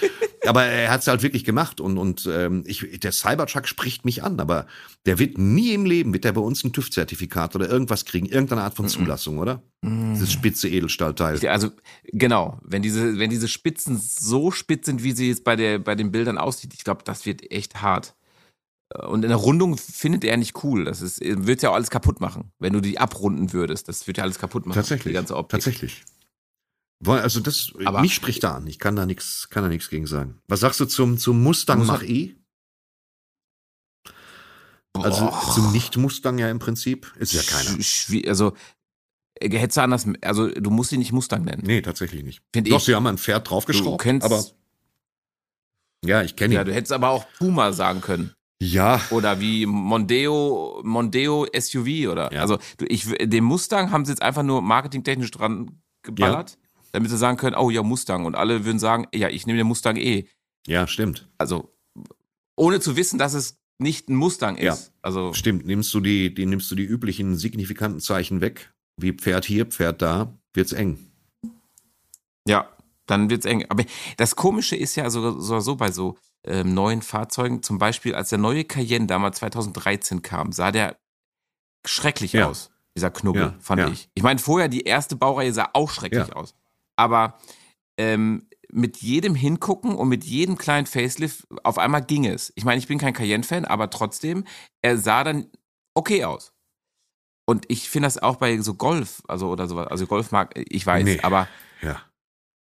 aber er hat es halt wirklich gemacht und, und ähm, ich, der Cybertruck spricht mich an, aber der wird nie im Leben, wird der bei uns ein TÜV-Zertifikat oder irgendwas kriegen, irgendeine Art von Zulassung, oder? Dieses spitze Edelstahlteil. Also genau, wenn diese, wenn diese Spitzen so spitz sind, wie sie jetzt bei, der, bei den Bildern aussieht, ich glaube, das wird echt hart. Und in der Rundung findet er nicht cool. Das ist, wird ja auch alles kaputt machen, wenn du die abrunden würdest. Das wird ja alles kaputt machen. Tatsächlich. Die ganze Optik. Tatsächlich. Also das, Aber- mich spricht da an. Ich kann da nichts, kann da nichts gegen sagen. Was sagst du zum, zum Mustang Mach E? Also Boah. zum Nicht-Mustang ja im Prinzip. Ist ja keiner. Sch- schwie- Also, äh, hättest du anders, also du musst ihn nicht Mustang nennen. Nee, tatsächlich nicht. Find Doch, ich. sie haben ein Pferd Du draufgeschraubt, kennst, aber ja, ich kenne ja, ihn. du hättest aber auch Puma sagen können. Ja, Oder wie Mondeo, Mondeo SUV oder. Ja. Also, ich, den Mustang haben sie jetzt einfach nur marketingtechnisch dran geballert, damit sie sagen können, oh ja, Mustang. Und alle würden sagen, ja, ich nehme den Mustang eh. ja, stimmt. Also, ohne zu wissen, dass es nicht ein Mustang ist. Ja. Also, Stimmt. Nimmst du die, die, nimmst du die üblichen signifikanten Zeichen weg, wie Pferd hier, Pferd da, wird's eng. ja, dann wird's eng. Aber das Komische ist ja so, so, so bei so ähm, neuen Fahrzeugen, zum Beispiel als der neue Cayenne damals 2013 kam, sah der schrecklich Ja. aus, dieser Knubbel, Ja, fand ja. ich. Ich meine, vorher die erste Baureihe sah auch schrecklich aus. Aber ähm, mit jedem Hingucken und mit jedem kleinen Facelift auf einmal ging es. Ich meine, ich bin kein Cayenne-Fan, aber trotzdem, er sah dann okay aus. Und ich finde das auch bei so Golf, also oder sowas, also Golf mag, ich weiß, Nee. aber Ja.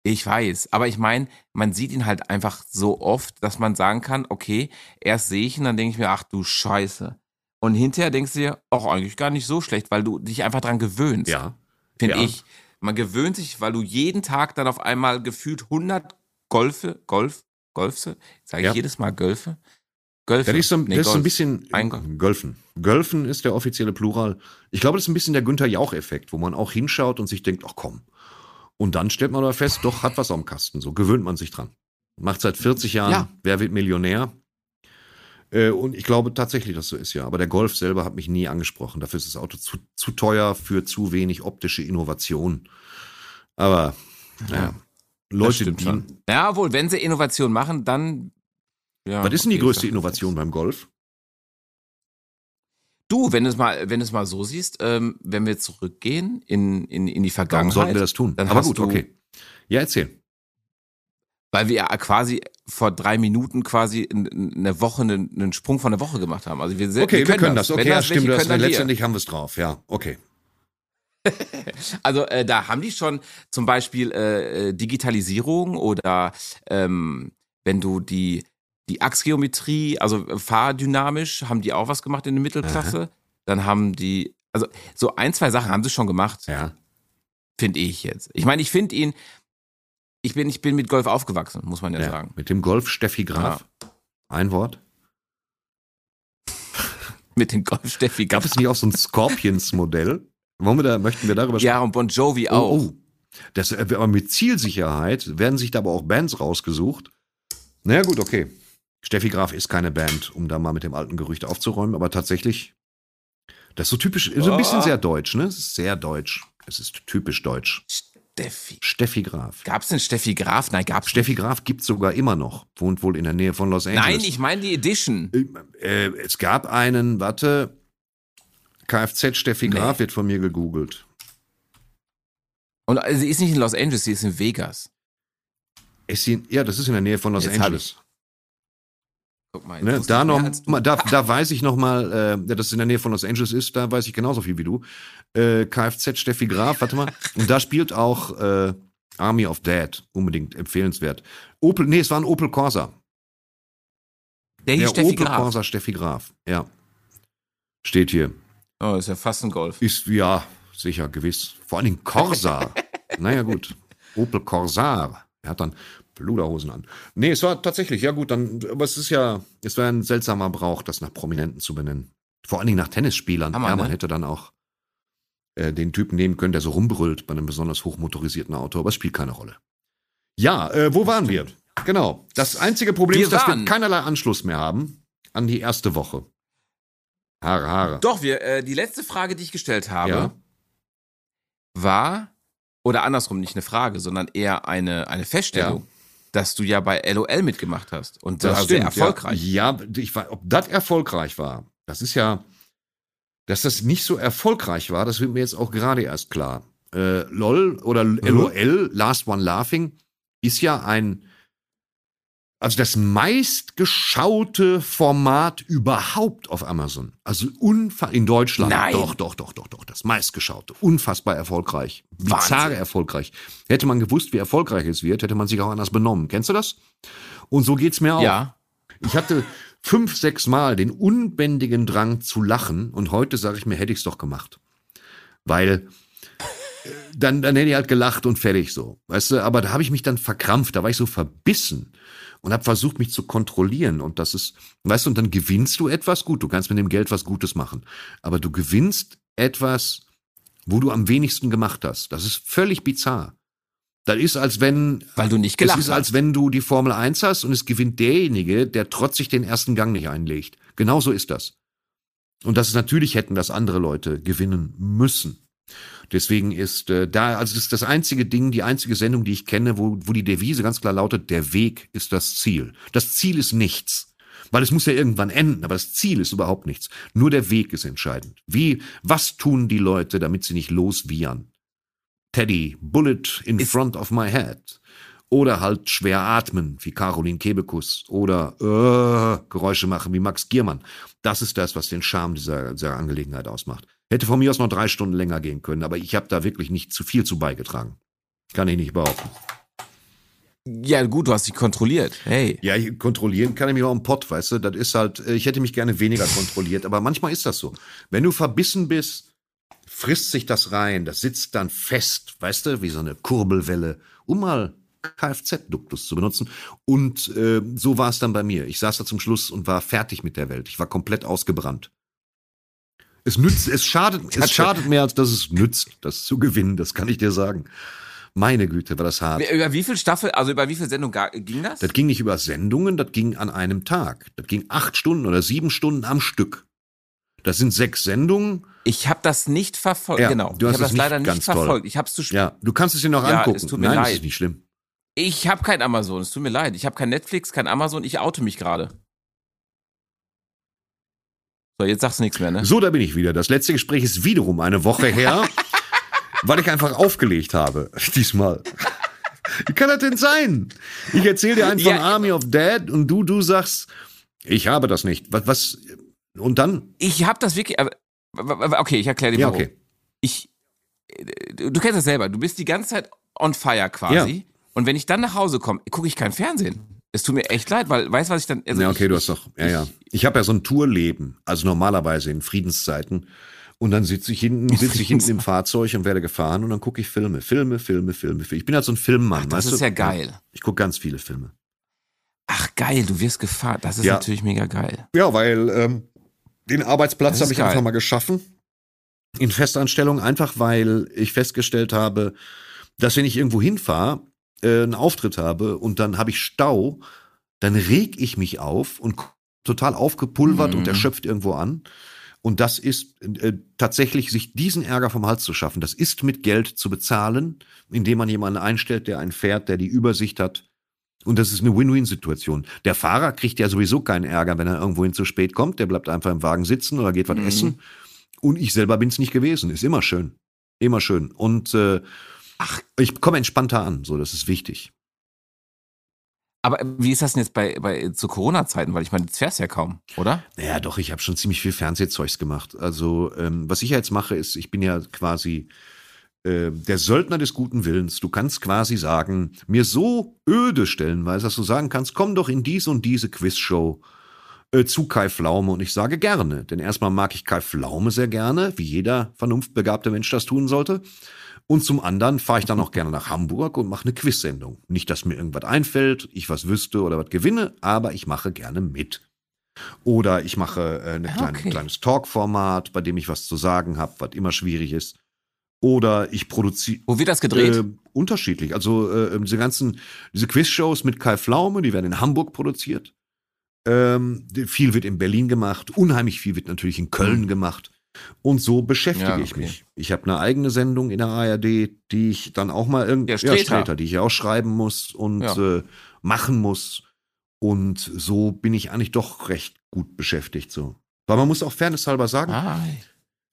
Ich weiß, aber ich meine, man sieht ihn halt einfach so oft, dass man sagen kann, okay, erst sehe ich ihn, dann denke ich mir, ach du Scheiße. Und hinterher denkst du dir, auch eigentlich gar nicht so schlecht, weil du dich einfach dran gewöhnst, Ja. finde ja. ich. Man gewöhnt sich, weil du jeden Tag dann auf einmal gefühlt 100 Golfe, Golf, Golfse, sage ich Ja. jedes Mal Golfe? Golfe. Das ist so, Nee, das ist so ein Golf. bisschen Ein Golf. Gölfen. Gölfen ist der offizielle Plural. Ich glaube, das ist ein bisschen der Günther Jauch-Effekt, wo man auch hinschaut und sich denkt, ach komm. Und dann stellt man aber fest, doch, hat was am Kasten. So gewöhnt man sich dran. Macht seit 40 Jahren, Ja. wer wird Millionär? Äh, und ich glaube tatsächlich, dass so ist, ja. Aber der Golf selber hat mich nie angesprochen. Dafür ist das Auto zu, zu teuer für zu wenig optische Innovation. Aber, naja. Leute, die. Ja, wohl, wenn sie Innovation machen, dann. Ja, was ist denn die größte Innovation beim Golf? Du, wenn du es mal, wenn du es mal so siehst, ähm, wenn wir zurückgehen in, in, in die Warum Vergangenheit, sollten wir das tun? dann Aber gut, du- okay. Ja, erzähl. weil wir ja quasi vor drei Minuten quasi in, in eine Woche einen, Sprung von der Woche gemacht haben. Also wir, se- Okay, wir können, das. Wenn Okay, ja, das stimmt. Das, können, wir. letztendlich haben wir es drauf. Ja, okay. Also äh, da haben die schon zum Beispiel äh, äh, Digitalisierung oder ähm, wenn du die die Achsgeometrie, also äh, fahrdynamisch, haben die auch was gemacht in der Mittelklasse. Dann haben die, also so ein, zwei Sachen haben sie schon gemacht. Ja. finde ich jetzt. Ich meine, ich finde ihn, ich bin, ich bin mit Golf aufgewachsen, muss man ja, ja. sagen. Mit dem Golf Steffi Graf. Ein Wort. Mit dem Golf Steffi Gab es nicht auch so ein Scorpions-Modell? Wollen wir da, möchten wir darüber Ja, und Bon Jovi Oh, auch. oh. Das, äh, aber mit Zielsicherheit werden sich da aber auch Bands rausgesucht. Naja, gut, okay. Steffi Graf ist keine Band, um da mal mit dem alten Gerücht aufzuräumen, aber tatsächlich, das ist so typisch, so ein bisschen Oh. sehr deutsch, ne? Es sehr deutsch. Es ist typisch deutsch. Steffi. Steffi Graf. Gab's denn Steffi Graf? Nein, gab's Steffi Graf gibt sogar immer noch. Wohnt wohl in der Nähe von Los. Angeles. Nein, ich meine die Edition. Äh, es gab einen, warte, Kfz Steffi Nee. Graf wird von mir gegoogelt. Und äh, sie ist nicht in Los Angeles, sie ist in Vegas. Ist sie, ja, das ist in der Nähe von Los Jetzt Angeles. Guck mal, Ne, da noch, da, da weiß ich noch mal, äh, dass es in der Nähe von Los Angeles ist, da weiß ich genauso viel wie du. Äh, Kfz Steffi Graf, warte mal. Und da spielt auch äh, Army of Dead, unbedingt empfehlenswert. Opel, nee, es war ein Opel Corsa. Der Der Steffi Opel Graf. Corsa Steffi Graf, ja. Steht hier. Oh, ist ja fast ein Golf. Ist, ja, sicher, gewiss. Vor allen Dingen Corsa. naja, gut. Opel Corsar. Er hat dann Bluderhosen an. Nee, es war tatsächlich, ja gut, dann, aber es ist ja, es wäre ein seltsamer Brauch, das nach Prominenten zu benennen. Vor allen Dingen nach Tennisspielern. Hammer, ja, man ne? hätte dann auch äh, den Typen nehmen können, der so rumbrüllt bei einem besonders hochmotorisierten Auto, aber es spielt keine Rolle. Ja, äh, wo waren wir? Genau. Das einzige Problem Wir ist, dass wir keinerlei Anschluss mehr haben an die erste Woche. Haare, Haare. Doch, wir, äh, die letzte Frage, die ich gestellt habe, Ja. war, oder andersrum, nicht eine Frage, sondern eher eine, eine Feststellung, dass du ja bei LOL mitgemacht hast. Und das war sehr erfolgreich. Ja, ja ich war, ob das erfolgreich war, das ist ja, dass das nicht so erfolgreich war, das wird mir jetzt auch gerade erst klar. Äh, LOL oder LOL, Last One Laughing, ist ja ein, also das meistgeschaute Format überhaupt auf Amazon. Also in Deutschland. Nein. Doch, doch, doch, doch, doch. Das meistgeschaute. Unfassbar erfolgreich. Bizarre erfolgreich. Hätte man gewusst, wie erfolgreich es wird, hätte man sich auch anders benommen. Kennst du das? Und so geht's mir auch. Ja. Ich hatte fünf, sechs Mal den unbändigen Drang zu lachen und heute sage ich mir, hätte ich's doch gemacht. Weil äh, dann, dann hätte ich halt gelacht und fertig so. Weißt du, aber da habe ich mich dann verkrampft, da war ich so verbissen und habe versucht, mich zu kontrollieren. Und das ist, weißt du, und dann gewinnst du etwas, gut, du kannst mit dem Geld was Gutes machen. Aber du gewinnst etwas, wo du am wenigsten gemacht hast. Das ist völlig bizarr. Das ist, als wenn Weil du nicht es gelacht ist, als hast. wenn du die Formel 1 hast und es gewinnt derjenige, der trotzig den ersten Gang nicht einlegt. Genauso ist das. Und das ist natürlich hätten das andere Leute gewinnen müssen. Deswegen ist äh, da, also das ist das einzige Ding, die einzige Sendung, die ich kenne, wo, wo die Devise ganz klar lautet, der Weg ist das Ziel. Das Ziel ist nichts. Weil es muss ja irgendwann enden, aber das Ziel ist überhaupt nichts. Nur der Weg ist entscheidend. Wie, was tun die Leute, damit sie nicht loswiehern? Teddy, Bullet in Ist- front of my head. Oder halt schwer atmen, wie Caroline Kebekus. Oder äh, Geräusche machen, wie Max Giermann. Das ist das, was den Charme dieser, dieser Angelegenheit ausmacht. Hätte von mir aus noch drei Stunden länger gehen können, aber ich habe da wirklich nicht zu viel zu beigetragen. Kann ich nicht behaupten. Ja, gut, du hast dich kontrolliert. Hey. Ja, kontrollieren kann ich mich auch im Pott, weißt du? Das ist halt, äh, ich hätte mich gerne weniger kontrolliert, aber manchmal ist das so. Wenn du verbissen bist, frisst sich das rein, das sitzt dann fest, weißt du, wie so eine Kurbelwelle, um mal Kfz-Duktus zu benutzen. Und äh, so war es dann bei mir. Ich saß da zum Schluss und war fertig mit der Welt. Ich war komplett ausgebrannt. Es nützt, es schadet, es schadet mehr, als dass es nützt, das zu gewinnen, das kann ich dir sagen. Meine Güte, war das hart. Über wie viel Staffel, also über wie viel Sendung ging das? Das ging nicht über Sendungen, das ging an einem Tag. Das ging acht Stunden oder sieben Stunden am Stück. Das sind sechs Sendungen. Ich habe das nicht verfolgt. Ja, genau. du hast ich habe das leider nicht nicht ganz toll. verfolgt. Ich habe es zu spät. Ja, du kannst es dir noch Ja, angucken. es tut mir Nein, das leid. ist nicht schlimm. Ich habe kein Amazon. Es tut mir leid. Ich habe kein Netflix, kein Amazon. Ich oute mich gerade. So, jetzt sagst du nichts mehr, ne? So, da bin ich wieder. Das letzte Gespräch ist wiederum eine Woche her, weil ich einfach aufgelegt habe. Diesmal. Wie kann das denn sein? Ich erzähle dir einen von Ja, Army of Dead und du, du sagst, ich habe das nicht. Was, was, und dann? Ich habe das wirklich. Okay, ich erkläre dir Ja, warum. okay. Ich, äh, du kennst das selber. Du bist die ganze Zeit on fire quasi. Und wenn ich dann nach Hause komme, gucke ich kein Fernsehen. Es tut mir echt leid, weil weißt du, was ich dann. Also ja, okay, ich, du hast doch, ja, ja. Ich habe ja so ein Tourleben, also normalerweise in Friedenszeiten. Und dann sitze ich hinten, sitze ich hinten im Fahrzeug und werde gefahren und dann gucke ich Filme, Filme, Filme, Filme, Filme. Ich bin halt so ein Filmmann, Ach, das ist du? ja geil. Ich gucke ganz viele Filme. Ach geil, du wirst gefahren. Das ist Ja. natürlich mega geil. Ja, weil ähm, den Arbeitsplatz habe ich geil. einfach mal geschaffen. In Festanstellung, einfach weil ich festgestellt habe, dass wenn ich irgendwo hinfahre, äh, einen Auftritt habe und dann habe ich Stau, dann reg ich mich auf und total aufgepulvert Mhm. und erschöpft irgendwo an. Und das ist äh, tatsächlich, sich diesen Ärger vom Hals zu schaffen. Das ist mit Geld zu bezahlen, indem man jemanden einstellt, der einen fährt, der die Übersicht hat. Und das ist eine Win-Win-Situation. Der Fahrer kriegt ja sowieso keinen Ärger, wenn er irgendwohin zu spät kommt. Der bleibt einfach im Wagen sitzen oder geht was Mhm. essen. Und ich selber bin's nicht gewesen. Ist immer schön. Immer schön. Und äh, Ach. ich komme entspannter an. So, das ist wichtig. Aber wie ist das denn jetzt bei, bei zu Corona-Zeiten? Weil ich meine, jetzt fährst ja kaum, oder? Naja, doch, ich habe schon ziemlich viel Fernsehzeugs gemacht. Also, ähm, was ich ja jetzt mache, ist, ich bin ja quasi äh, der Söldner des guten Willens. Du kannst quasi sagen, mir so öde stellenweise, dass du sagen kannst, komm doch in diese und diese Quizshow äh, zu Kai Pflaume und ich sage gerne. Denn erstmal mag ich Kai Pflaume sehr gerne, wie jeder vernunftbegabte Mensch das tun sollte. Und zum anderen fahre ich dann auch gerne nach Hamburg und mache eine Quiz-Sendung. Nicht, dass mir irgendwas einfällt, ich was wüsste oder was gewinne, aber ich mache gerne mit. Oder ich mache äh, ein kleine, Okay. kleines Talk-Format, bei dem ich was zu sagen habe, was immer schwierig ist. Oder ich produziere Wo wird das gedreht? äh, unterschiedlich. Also äh, diese ganzen, diese Quizshows mit Kai Pflaume, die werden in Hamburg produziert. Ähm, viel wird in Berlin gemacht, unheimlich viel wird natürlich in Köln gemacht. Und so beschäftige Ja, ich okay. mich. Ich habe eine eigene Sendung in der ARD, die ich dann auch mal irgendwie, Ja, Streter. die ich auch schreiben muss und Ja. äh, machen muss. Und so bin ich eigentlich doch recht gut beschäftigt so. Weil man muss auch fairnesshalber sagen, ah,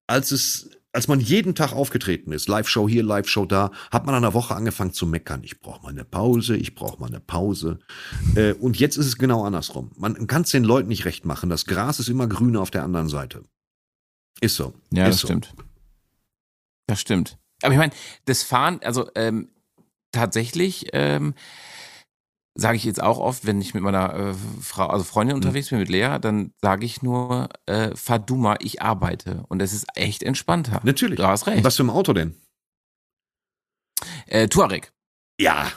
als es, als man jeden Tag aufgetreten ist, Live-Show hier, Live-Show da, hat man an der Woche angefangen zu meckern. Ich brauche mal eine Pause, ich brauche mal eine Pause. Äh, und jetzt ist es genau andersrum. Man kann es den Leuten nicht recht machen. Das Gras ist immer grüner auf der anderen Seite. Ist so. ja, ist das so. stimmt. Das stimmt. Aber ich meine, das Fahren, also ähm, tatsächlich ähm, sage ich jetzt auch oft, wenn ich mit meiner äh, Frau, also Freundin Mhm. unterwegs bin, mit Lea, dann sage ich nur, äh, fahr du mal, ich arbeite. Und das ist echt entspannter. Natürlich. Du hast recht. Was für ein Auto denn? Äh, Tuareg. Ja,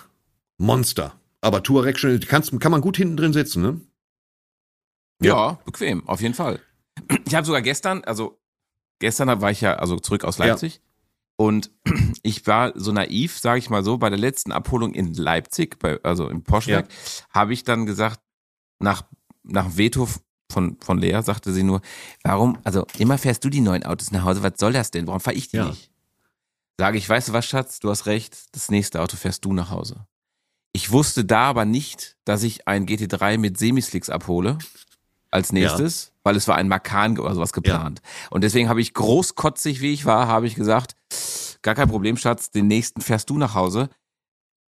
Monster. Aber Touareg schon, kannst, kann man gut hinten drin sitzen, ne? Ja. bequem, auf jeden Fall. Ich habe sogar gestern, also gestern war ich ja also zurück aus Ja. Leipzig und ich war so naiv, sage ich mal so, bei der letzten Abholung in Leipzig, bei, also im Poschwerk, habe ich dann gesagt, nach, nach Veto von, von Lea sagte sie nur, warum, also immer fährst du die neuen Autos nach Hause, was soll das denn? Warum fahre ich die Ja. nicht? Sage ich, weißt du was, Schatz, du hast recht, das nächste Auto fährst du nach Hause. Ich wusste da aber nicht, dass ich ein GT3 mit Semislicks abhole als nächstes, weil es war ein Makan oder sowas geplant. Und deswegen habe ich großkotzig, wie ich war, habe ich gesagt, gar kein Problem, Schatz, den nächsten fährst du nach Hause.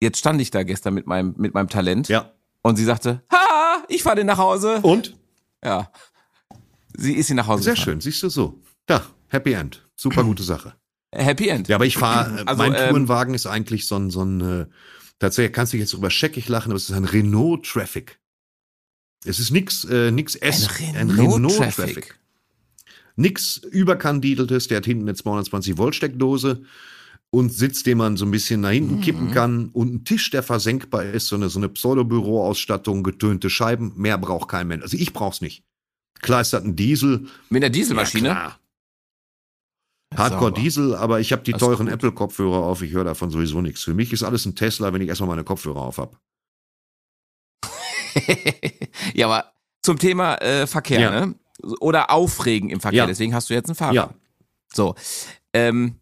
Jetzt stand ich da gestern mit meinem, mit meinem Talent Ja. und sie sagte, ha, ich fahre den nach Hause. Und? Ja. Sie ist sie nach Hause Sehr gefahren. schön, siehst du so. Da, Happy End. Super gute Sache. Happy End. Ja, aber ich fahre, Also, mein ähm, Tourenwagen ist eigentlich so ein, so ein, äh, tatsächlich kannst du jetzt drüber scheckig lachen, aber es ist ein Renault Traffic. Es ist nix, äh, nix S, Ein Renault Traffic. Nix überkandideltes, der hat hinten eine 220 Volt Steckdose und Sitz, den man so ein bisschen nach hinten kippen Mhm. kann und ein Tisch, der versenkbar ist, so eine, so eine Pseudobüroausstattung, getönte Scheiben, mehr braucht kein Mensch. Also ich brauch's nicht. Klar ist das ein Diesel. Mit einer Dieselmaschine. Ja, Hardcore. Diesel, aber ich habe die Das teuren. Apple-Kopfhörer auf, ich höre davon sowieso nichts. Für mich ist alles ein Tesla, wenn ich erstmal meine Kopfhörer auf habe. ja, aber zum Thema äh, Verkehr, Ja. ne? Oder Aufregen im Verkehr. Ja. Deswegen hast du jetzt ein Fahrrad. Ja. So. Ähm,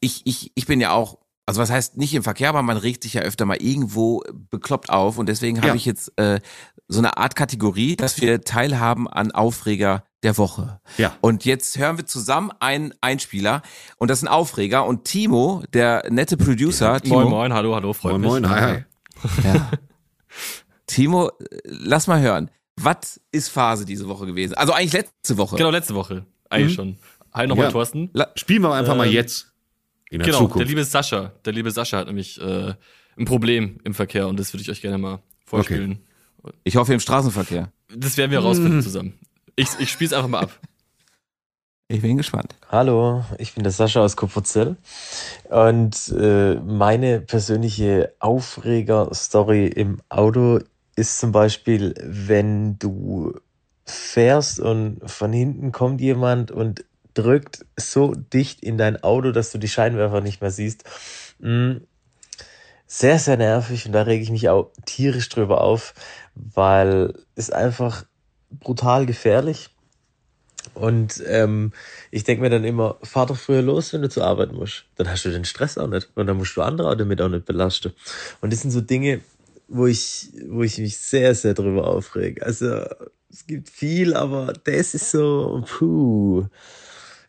ich, ich, ich bin ja auch, also was heißt nicht im Verkehr, aber man regt sich ja öfter mal irgendwo bekloppt auf und deswegen habe Ja. ich jetzt äh, so eine Art Kategorie, dass wir teilhaben an Aufreger der Woche. Ja. Und jetzt hören wir zusammen einen Einspieler und das ist ein Aufreger und Timo, der nette Producer, Timo, Moin, moin, hallo, hallo, freut Moin, mich. moin, hi, hi. Ja. Timo, äh, lass mal hören. Was ist Phase diese Woche gewesen? Also eigentlich letzte Woche. Genau, letzte Woche. Eigentlich schon. Hi nochmal, Ja. Thorsten. Spielen wir einfach mal Ähm, jetzt. In der Genau, der Zukunft. liebe Sascha. Der liebe Sascha hat nämlich äh, ein Problem im Verkehr und das würde ich euch gerne mal vorspielen. Ich hoffe im Straßenverkehr. Das werden wir rausfinden zusammen. Ich, ich spiele es einfach mal ab. Ich bin gespannt. Hallo, ich bin der Sascha aus Kupferzell und äh, meine persönliche Aufreger-Story im Auto ist zum Beispiel, wenn du fährst und von hinten kommt jemand und drückt so dicht in dein Auto, dass du die Scheinwerfer nicht mehr siehst. Mm, Sehr, sehr nervig und da rege ich mich auch tierisch drüber auf, weil es einfach brutal gefährlich und ähm, ich denke mir dann immer, fahr doch früher los, wenn du zur Arbeit musst. Dann hast du den Stress auch nicht. Und dann musst du andere auch damit auch nicht belasten. Und das sind so Dinge, wo ich, wo ich mich sehr, sehr drüber aufrege. Also es gibt viel, aber das ist so, puh.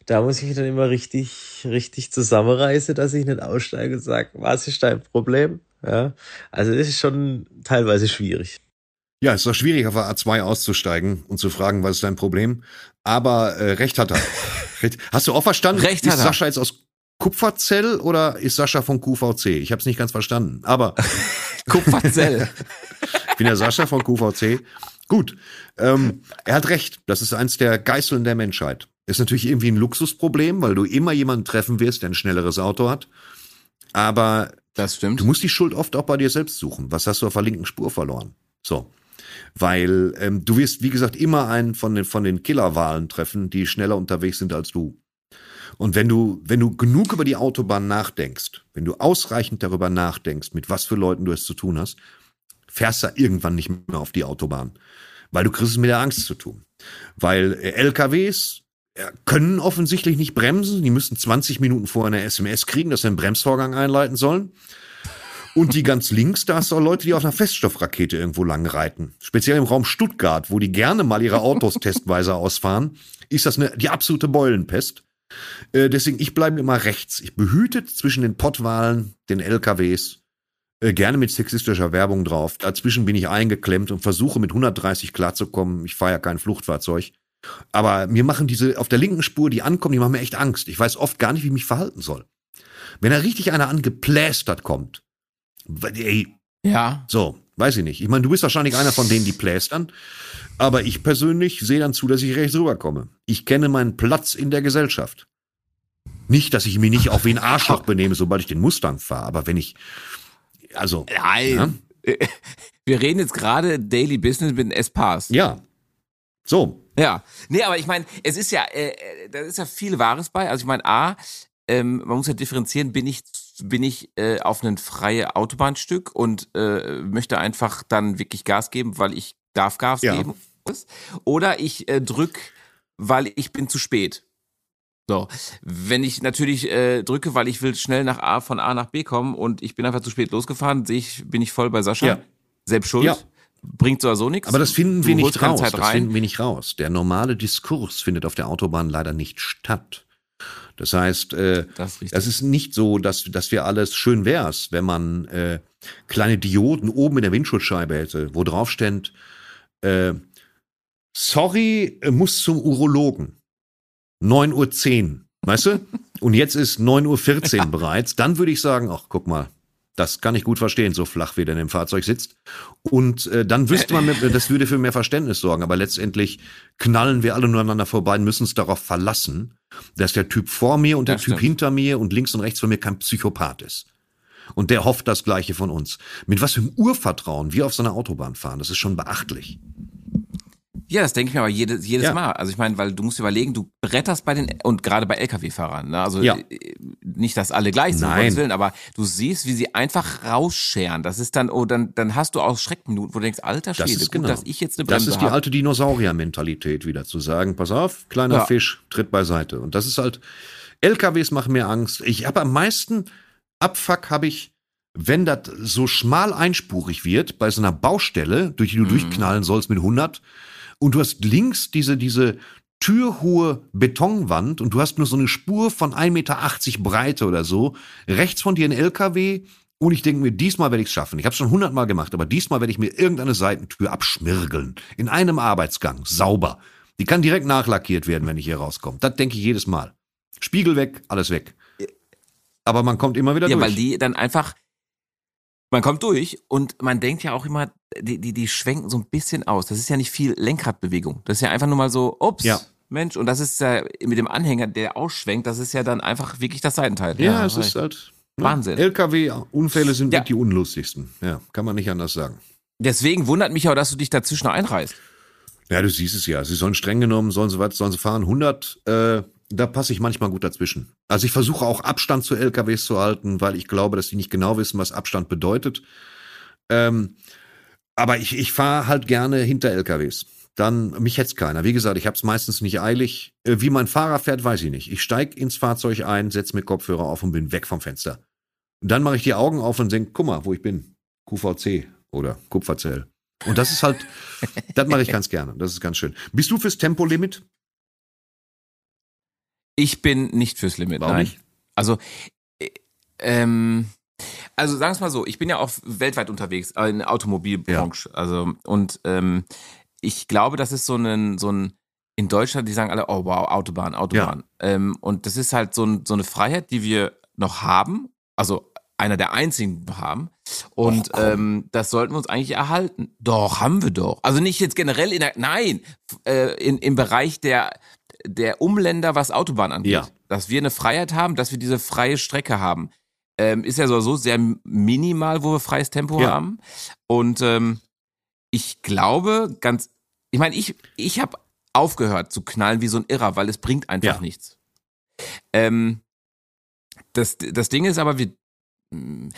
Da muss ich mich dann immer richtig, richtig zusammenreißen, dass ich nicht aussteige und sage, was ist dein Problem? Ja, also das ist schon teilweise schwierig. Ja, es ist doch schwierig, auf der A2 auszusteigen und zu fragen, was ist dein Problem. Aber äh, recht hat er. Hast du auch verstanden? Recht ist hat er. Sascha jetzt aus Kupferzell oder ist Sascha von QVC? Ich habe es nicht ganz verstanden. Aber Kupferzell. ich bin der Sascha von QVC. Gut, ähm, er hat recht. Das ist eins der Geißeln der Menschheit. Ist natürlich irgendwie ein Luxusproblem, weil du immer jemanden treffen wirst, der ein schnelleres Auto hat. Aber Das stimmt. Du musst die Schuld oft auch bei dir selbst suchen. Was hast du auf der linken Spur verloren? So. Weil ähm, du wirst, wie gesagt, immer einen von den, von den Killerwahlen treffen, die schneller unterwegs sind als du. Und wenn du, wenn du genug über die Autobahn nachdenkst, wenn du ausreichend darüber nachdenkst, mit was für Leuten du es zu tun hast, fährst du irgendwann nicht mehr auf die Autobahn. Weil du kriegst es mit der Angst zu tun. Weil äh, LKWs äh, können offensichtlich nicht bremsen. Die müssen 20 Minuten vorher eine SMS kriegen, dass sie einen Bremsvorgang einleiten sollen. Und die ganz links, da hast du auch Leute, die auf einer Feststoffrakete irgendwo lang reiten. Speziell im Raum Stuttgart, wo die gerne mal ihre Autos testweise ausfahren, ist das eine, die absolute Beulenpest. Äh, deswegen, ich bleibe immer rechts. Ich behütet zwischen den Pottwahlen, den LKWs, äh, gerne mit sexistischer Werbung drauf. Dazwischen bin ich eingeklemmt und versuche mit 130 klarzukommen. Ich fahre ja kein Fluchtfahrzeug. Aber mir machen diese auf der linken Spur, die ankommen, die machen mir echt Angst. Ich weiß oft gar nicht, wie ich mich verhalten soll. Wenn da richtig einer angeplästert kommt, ey, Ja. so, weiß ich nicht. Ich meine, du bist wahrscheinlich einer von denen, die plästern. Aber ich persönlich sehe dann zu, dass ich rechts rüberkomme. Ich kenne meinen Platz in der Gesellschaft. Nicht, dass ich mich nicht auch wie ein Arschloch benehme, sobald ich den Mustang fahre. Aber wenn ich, also, Nein. Wir reden jetzt gerade Daily Business mit den S-Pass. ja. So, Ja, nee, aber ich meine, es ist ja, äh, äh, da ist ja viel Wahres bei. Also ich meine, A, ähm, man muss ja differenzieren, bin ich, bin ich äh, auf ein freie Autobahnstück und äh, möchte einfach dann wirklich Gas geben, weil ich darf Gas Ja. geben. muss. Oder ich äh, drück, weil ich bin zu spät. So, wenn ich natürlich äh, drücke, weil ich will schnell nach A von A nach B kommen und ich bin einfach zu spät losgefahren, sehe ich, bin ich voll bei Sascha. Ja. Selbst schuld. Ja. Bringt so nichts. aber das finden wir nicht raus. Das finden wir nicht raus. Der normale Diskurs findet auf der Autobahn leider nicht statt. Das heißt, äh, Das ist. Das ist nicht so, dass, dass wir alles schön wär's, wenn man äh, kleine Dioden oben in der Windschutzscheibe hätte, wo drauf steht, äh, sorry, äh, muss zum Urologen. 9.10 Uhr, weißt du? Und jetzt ist 9.14 Uhr bereits. Dann würde ich sagen, ach, guck mal, das kann ich gut verstehen, so flach wie der in dem Fahrzeug sitzt. Und äh, dann wüsste man, das würde für mehr Verständnis sorgen. Aber letztendlich knallen wir alle nur aneinander vorbei und müssen uns darauf verlassen, dass der Typ vor mir und der Das Typ stimmt. hinter mir und links und rechts von mir kein Psychopath ist. Und der hofft das Gleiche von uns. Mit was für einem Urvertrauen wir auf so einer Autobahn fahren, das ist schon beachtlich. Ja, das denke ich mir aber jedes, jedes Ja. Mal. Also ich meine, weil du musst überlegen, du bretterst bei den, und gerade bei Lkw-Fahrern, ne? also Ja. äh, nicht, dass alle gleich sind, Nein. Willen, aber du siehst, wie sie einfach rausscheren. Das ist dann, oh, dann, dann hast du auch Schreckminuten, wo du denkst, alter Das Schwede, ist gut, genau. dass ich jetzt eine Das Bremse ist die habe. alte Dinosaurier-Mentalität wieder zu sagen, pass auf, kleiner Ja. Fisch, tritt beiseite. Und das ist halt, LKWs machen mir Angst. Ich habe am meisten Abfuck habe ich, wenn das so schmal einspurig wird, bei so einer Baustelle, durch die Mhm. du durchknallen sollst mit 100, und du hast links diese, diese türhohe Betonwand und du hast nur so eine Spur von 1,80 Meter Breite oder so, rechts von dir ein LKW, und ich denke mir, diesmal werde ich es schaffen. Ich habe es schon hundertmal gemacht, aber diesmal werde ich mir irgendeine Seitentür abschmirgeln. In einem Arbeitsgang. Sauber. Die kann direkt nachlackiert werden, wenn ich hier rauskomme. Das denke ich jedes Mal. Spiegel weg, alles weg. Aber man kommt immer wieder Ja, durch. weil die dann einfach, man kommt durch und man denkt ja auch immer, die, die, die schwenken so ein bisschen aus. Das ist ja nicht viel Lenkradbewegung. Das ist ja einfach nur mal so, ups, Ja. Mensch, und das ist ja mit dem Anhänger, der ausschwenkt, das ist ja dann einfach wirklich das Seitenteil. ja, es recht. ist halt. ne? Wahnsinn. LKW-Unfälle sind Ja. die unlustigsten. Ja, kann man nicht anders sagen. Deswegen wundert mich auch, dass du dich dazwischen einreißt. Ja, du siehst es ja. Sie sollen streng genommen, sollen sie was, sollen sie fahren. 100, äh, da passe ich manchmal gut dazwischen. Also ich versuche auch Abstand zu LKWs zu halten, weil ich glaube, dass die nicht genau wissen, was Abstand bedeutet. Ähm, aber ich, ich fahre halt gerne hinter LKWs. Dann, mich hetzt keiner. Wie gesagt, ich habe es meistens nicht eilig. Äh, wie mein Fahrer fährt, weiß ich nicht. Ich steig ins Fahrzeug ein, setz mir Kopfhörer auf und bin weg vom Fenster. Und dann mache ich die Augen auf und denke, guck mal, wo ich bin. QVC oder Kupferzell. Und das ist halt, das mache ich ganz gerne. Das ist ganz schön. Bist du fürs Tempolimit? Ich bin nicht fürs Limit. Warum nein. nicht? Also, äh, ähm, Also sagen wir mal so, ich bin ja auch weltweit unterwegs äh, in der Automobilbranche. Also und ähm, ich glaube, das ist so ein so ein in Deutschland, die sagen alle, oh wow, Autobahn, Autobahn. Ähm, und das ist halt so, ein, so eine Freiheit, die wir noch haben. Also einer der einzigen haben. Und Och, ähm, das sollten wir uns eigentlich erhalten. Doch, haben wir doch. Also nicht jetzt generell in der, nein, äh, in, im Bereich der, der Umländer, was Autobahn angeht. Ja. Dass wir eine Freiheit haben, dass wir diese freie Strecke haben. Ähm, ist ja sowieso sehr minimal, wo wir freies Tempo Ja. haben. Und ähm, ich glaube, ganz, ich meine, ich, ich habe aufgehört zu knallen wie so ein Irrer, weil es bringt einfach Ja. nichts. Ähm, das, das Ding ist aber, wir, mh,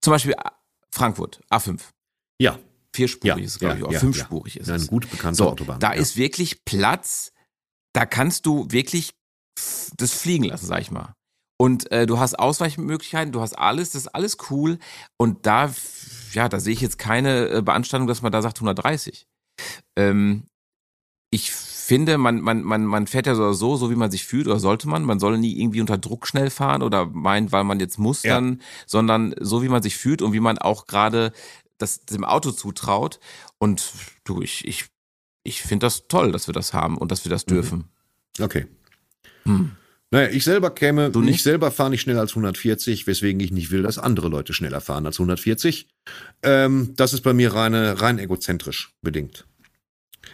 zum Beispiel A- Frankfurt, A5. Ja, Vierspurig Ja, ist glaube ja, ich, oder ja, fünfspurig ist eine es. gut bekannte So, Autobahn. da ja. ist wirklich Platz, da kannst du wirklich das fliegen lassen, sag ich mal. Und äh, du hast Ausweichmöglichkeiten, du hast alles, das ist alles cool. Und da, ja, da sehe ich jetzt keine äh, Beanstandung, dass man da sagt 130. Ähm, ich finde, man, man, man, man fährt ja so, oder so, so wie man sich fühlt, oder sollte man. Man soll nie irgendwie unter Druck schnell fahren oder meint, weil man jetzt muss Ja. dann, sondern so wie man sich fühlt und wie man auch gerade das dem Auto zutraut. Und du, ich, ich, ich finde das toll, dass wir das haben und dass wir das Mhm. dürfen. Okay. Hm. Naja, ich selber käme, Du nicht? ich selber fahre nicht schneller als 140, weswegen ich nicht will, dass andere Leute schneller fahren als 140. Ähm, das ist bei mir reine, rein egozentrisch bedingt.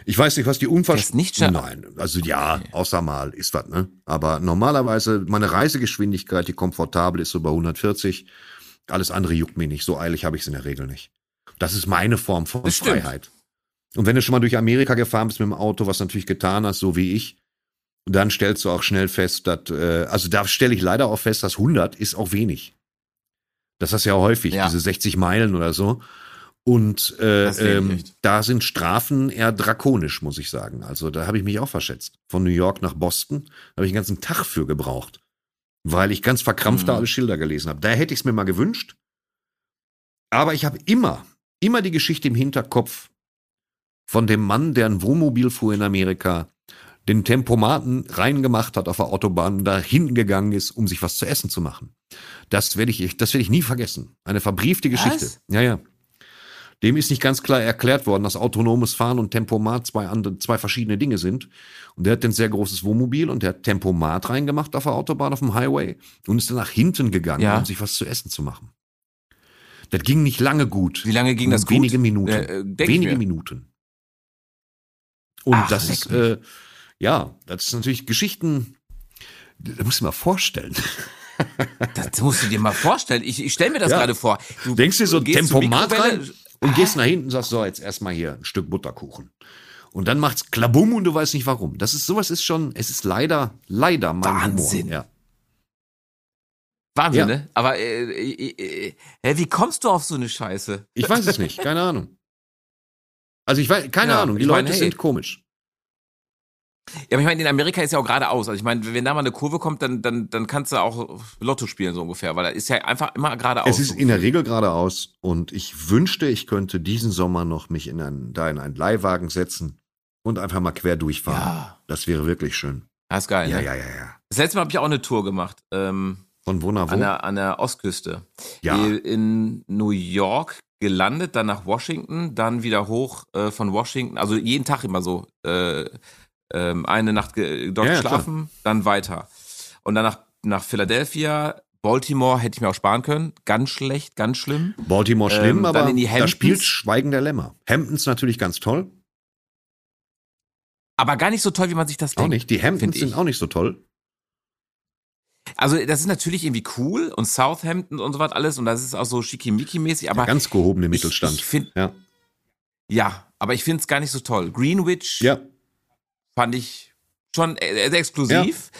Ich weiß nicht, was die Unfall... Nicht schneller? Nein, also ja, Okay. außer mal ist was, ne? Aber normalerweise, meine Reisegeschwindigkeit, die komfortabel ist so bei 140. Alles andere juckt mich nicht. So eilig habe ich es in der Regel nicht. Das ist meine Form von. Freiheit. Und wenn du schon mal durch Amerika gefahren bist mit dem Auto, was du natürlich getan hast, so wie ich, dann stellst du auch schnell fest, dass, äh, also da stelle ich leider auch fest, dass 100 ist auch wenig. Das hast du ja häufig, Ja. diese 60 Meilen oder so. Und äh, ähm, da sind Strafen eher drakonisch, muss ich sagen. Also da habe ich mich auch verschätzt. Von New York nach Boston habe ich einen ganzen Tag für gebraucht, weil ich ganz verkrampft da Mhm. alle Schilder gelesen habe. Da hätte ich es mir mal gewünscht. Aber ich habe immer, immer die Geschichte im Hinterkopf von dem Mann, der ein Wohnmobil fuhr in Amerika, den Tempomaten reingemacht hat auf der Autobahn, da hinten gegangen ist, um sich was zu essen zu machen. Das werde ich, das werde ich nie vergessen. Eine verbriefte Geschichte. Was? Ja, ja. Dem ist nicht ganz klar erklärt worden, dass autonomes Fahren und Tempomat zwei andere, zwei verschiedene Dinge sind. Und der hat ein sehr großes Wohnmobil und der hat Tempomat reingemacht auf der Autobahn, auf dem Highway und ist dann nach hinten gegangen, Ja. um sich was zu essen zu machen. Das ging nicht lange gut. Wie lange ging das gut? Wenige Minuten. Äh, äh, denk ich wenige. Minuten. Und Ach, das ist, äh, ja, das ist natürlich Geschichten, da musst du dir mal vorstellen. Das musst du dir mal vorstellen. Ich, ich stelle mir das Ja. gerade vor. Du Denkst dir so Tempomat rein und gehst nach hinten und sagst, so, jetzt erstmal hier ein Stück Butterkuchen. Und dann macht's klabum und du weißt nicht warum. Das ist, sowas ist schon, es ist leider, leider mein Wahnsinn. Humor. Ja. Wahnsinn, Ja. ne? Aber äh, äh, äh, hä, wie kommst du auf so eine Scheiße? Ich weiß es nicht, keine Ahnung. Also ich weiß, keine Ja, Ahnung, die ich meine, Leute hey. sind komisch. Ja, aber ich meine, in Amerika ist ja auch geradeaus. Also ich meine, wenn da mal eine Kurve kommt, dann, dann, dann kannst du auch Lotto spielen, so ungefähr, weil da ist ja einfach immer geradeaus. Es ist in der Regel geradeaus und ich wünschte, ich könnte diesen Sommer noch mich in einen, da in einen Leihwagen setzen und einfach mal quer durchfahren. ja, Das wäre wirklich schön. das ist geil. Ja, ne? ja, ja, ja. Das letzte Mal habe ich auch eine Tour gemacht. Ähm, Von wo nach wo? an, der, an der Ostküste. ja, Äh, In New York gelandet, dann nach Washington, dann wieder hoch äh, von Washington, also jeden Tag immer so. Äh, ähm, eine Nacht dort Ja, ja, geschlafen, dann weiter. Und dann nach, nach Philadelphia, Baltimore hätte ich mir auch sparen können. Ganz schlecht, ganz schlimm. Baltimore schlimm, ähm, dann aber in die da spielt Schweigen der Lämmer. Hamptons natürlich ganz toll, Aber gar nicht so toll, wie man sich das auch denkt. nicht. Die Hamptons find ich. sind auch nicht so toll. Also das ist natürlich irgendwie cool und Southampton und so was alles und das ist auch so schickimicki-mäßig, aber der ganz gehobene ich, Mittelstand. ich finde, ja. ja, aber ich finde es gar nicht so toll. Greenwich ja, fand ich schon äh, sehr exklusiv.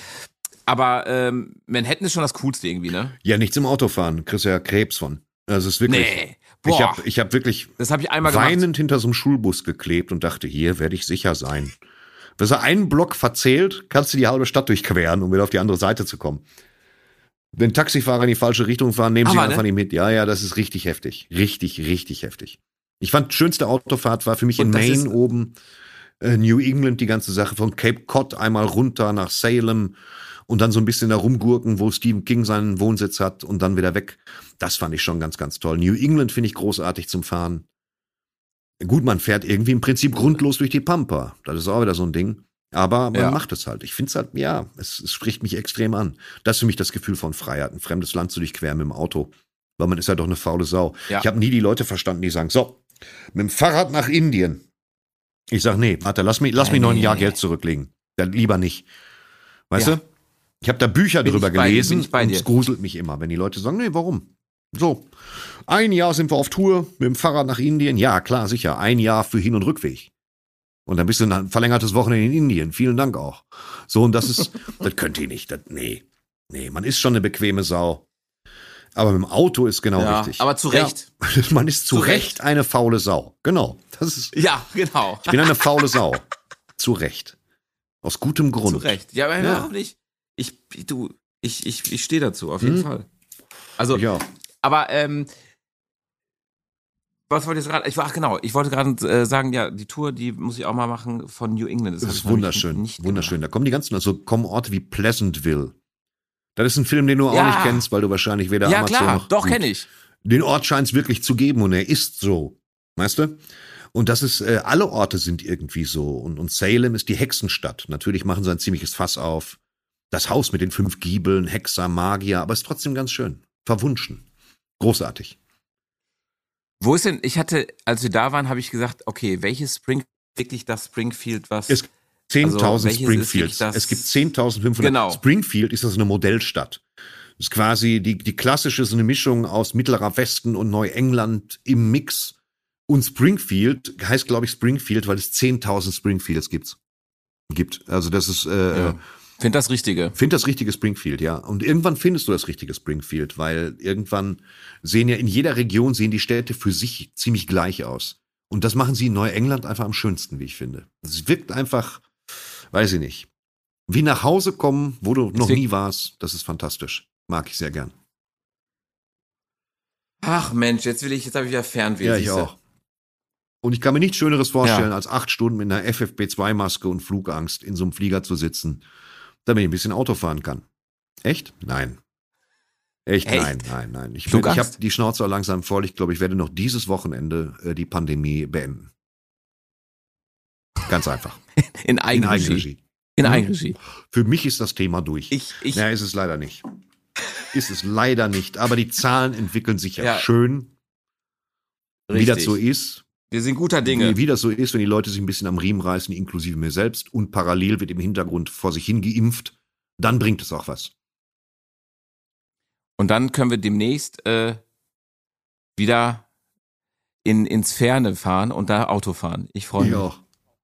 Aber ähm, Manhattan ist schon das Coolste irgendwie, ne? ja, nichts im Autofahren. Kriegst ja Krebs von. Also es ist wirklich. Nee. ich Boah, habe ich hab wirklich das habe ich einmal gemacht. weinend hinter so einem Schulbus geklebt und dachte, hier werde ich sicher sein. Wenn er einen Block verzählt, kannst du die halbe Stadt durchqueren, um wieder auf die andere Seite zu kommen. Wenn Taxifahrer in die falsche Richtung fahren, nehmen sie Aber, einfach ne? nicht mit. Ja, ja, das ist richtig heftig. Richtig, richtig heftig. Ich fand, schönste Autofahrt war für mich in Und das Maine ist- oben, äh, New England, die ganze Sache von Cape Cod einmal runter nach Salem und dann so ein bisschen da rumgurken, wo Stephen King seinen Wohnsitz hat und dann wieder weg. Das fand ich schon ganz, ganz toll. New England finde ich großartig zum Fahren. Gut, man fährt irgendwie im Prinzip grundlos durch die Pampa. Das ist auch wieder so ein Ding. Aber man Ja. macht es halt. Ich finde es halt, ja, es, es spricht mich extrem an. Das ist für mich das Gefühl von Freiheit, ein fremdes Land zu durchqueren mit dem Auto. Weil man ist ja doch eine faule Sau. Ja. Ich habe nie die Leute verstanden, die sagen, so, mit dem Fahrrad nach Indien. Ich sag, nee, warte, lass mich, lass mich Nee, noch ein Jahr nee. Geld zurücklegen. Dann lieber nicht. Weißt Ja. du? Ich habe da Bücher Bin drüber gelesen bei und es gruselt mich immer, wenn die Leute sagen, nee, warum? So, ein Jahr sind wir auf Tour mit dem Fahrrad nach Indien. Ja, klar, sicher. Ein Jahr für Hin- und Rückweg. Und dann bist du ein verlängertes Wochenende in Indien. Vielen Dank auch. So, und das ist, das könnt ihr nicht. Das, nee, nee, man ist schon eine bequeme Sau. Aber mit dem Auto ist genau Ja, richtig. aber zu Recht. Ja, man ist zu, Zu Recht. Recht. eine faule Sau. Genau. Das ist, Ja, genau. ich bin eine faule Sau. zu Recht. Aus gutem Grund. Zu Recht. Ja, aber Ja. warum nicht? Ich, du, ich, ich, ich stehe dazu, auf jeden Mhm. Fall. Also, Ja. aber, ähm, was wollte ich gerade? Ich war, ach genau, ich wollte gerade äh, sagen, ja, die Tour, die muss ich auch mal machen von New England. Das hab ist wunderschön. nicht wunderschön. gemacht. Da kommen die ganzen, also kommen Orte wie Pleasantville. Das ist ein Film, den du auch Ja. nicht kennst, weil du wahrscheinlich weder Ja, Amazon klar, noch. doch, kenne ich. Den Ort scheint es wirklich zu geben und er ist so. Weißt du? Und das ist, äh, alle Orte sind irgendwie so. Und, und Salem ist die Hexenstadt. Natürlich machen sie ein ziemliches Fass auf. Das Haus mit den fünf Giebeln, Hexer, Magier, aber ist trotzdem ganz schön. Verwunschen. Großartig. Wo ist denn, ich hatte, als wir da waren, habe ich gesagt, okay, welches Spring, wirklich das Springfield, was. Es 10.000 Also, Springfields. das- Es gibt 10.500. Genau. Springfield ist also eine Modellstadt. Das ist quasi die, die klassische, so eine Mischung aus mittlerer Westen und Neuengland im Mix. Und Springfield heißt, glaube ich, Springfield, weil es 10.000 Springfields gibt. Gibt. Also das ist, äh, Ja. Find das Richtige. Find das richtige Springfield, ja. Und irgendwann findest du das richtige Springfield, weil irgendwann sehen ja in jeder Region sehen die Städte für sich ziemlich gleich aus. Und das machen sie in Neuengland einfach am schönsten, wie ich finde. Es wirkt einfach, weiß ich nicht, wie nach Hause kommen, wo du noch nie warst. Das ist fantastisch. Mag ich sehr gern. Ach Mensch, jetzt will ich, jetzt habe ich ja Fernweh. Ja, ich auch. Und ich kann mir nichts Schöneres vorstellen, als acht Stunden mit einer FFP2-Maske und Flugangst in so einem Flieger zu sitzen, damit ich ein bisschen Auto fahren kann. Echt? Nein. Echt? Echt? Nein, nein, nein. Ich, ich habe die Schnauze langsam voll. Ich glaube, ich werde noch dieses Wochenende äh, die Pandemie beenden. Ganz einfach. In In Eigenregie. Eigenregie. In Mhm. Eigenregie. Für mich ist das Thema durch. Ich, ich, ja, ist es leider nicht. Ist es leider nicht. Aber die Zahlen entwickeln sich ja, Ja, schön, wie richtig. das so ist. Wir sind guter Dinge. Wie, wie das so ist, wenn die Leute sich ein bisschen am Riemen reißen, inklusive mir selbst, und parallel wird im Hintergrund vor sich hin geimpft, dann bringt es auch was. Und dann können wir demnächst äh, wieder in, ins Ferne fahren und da Auto fahren. Ich freue mich. Ja,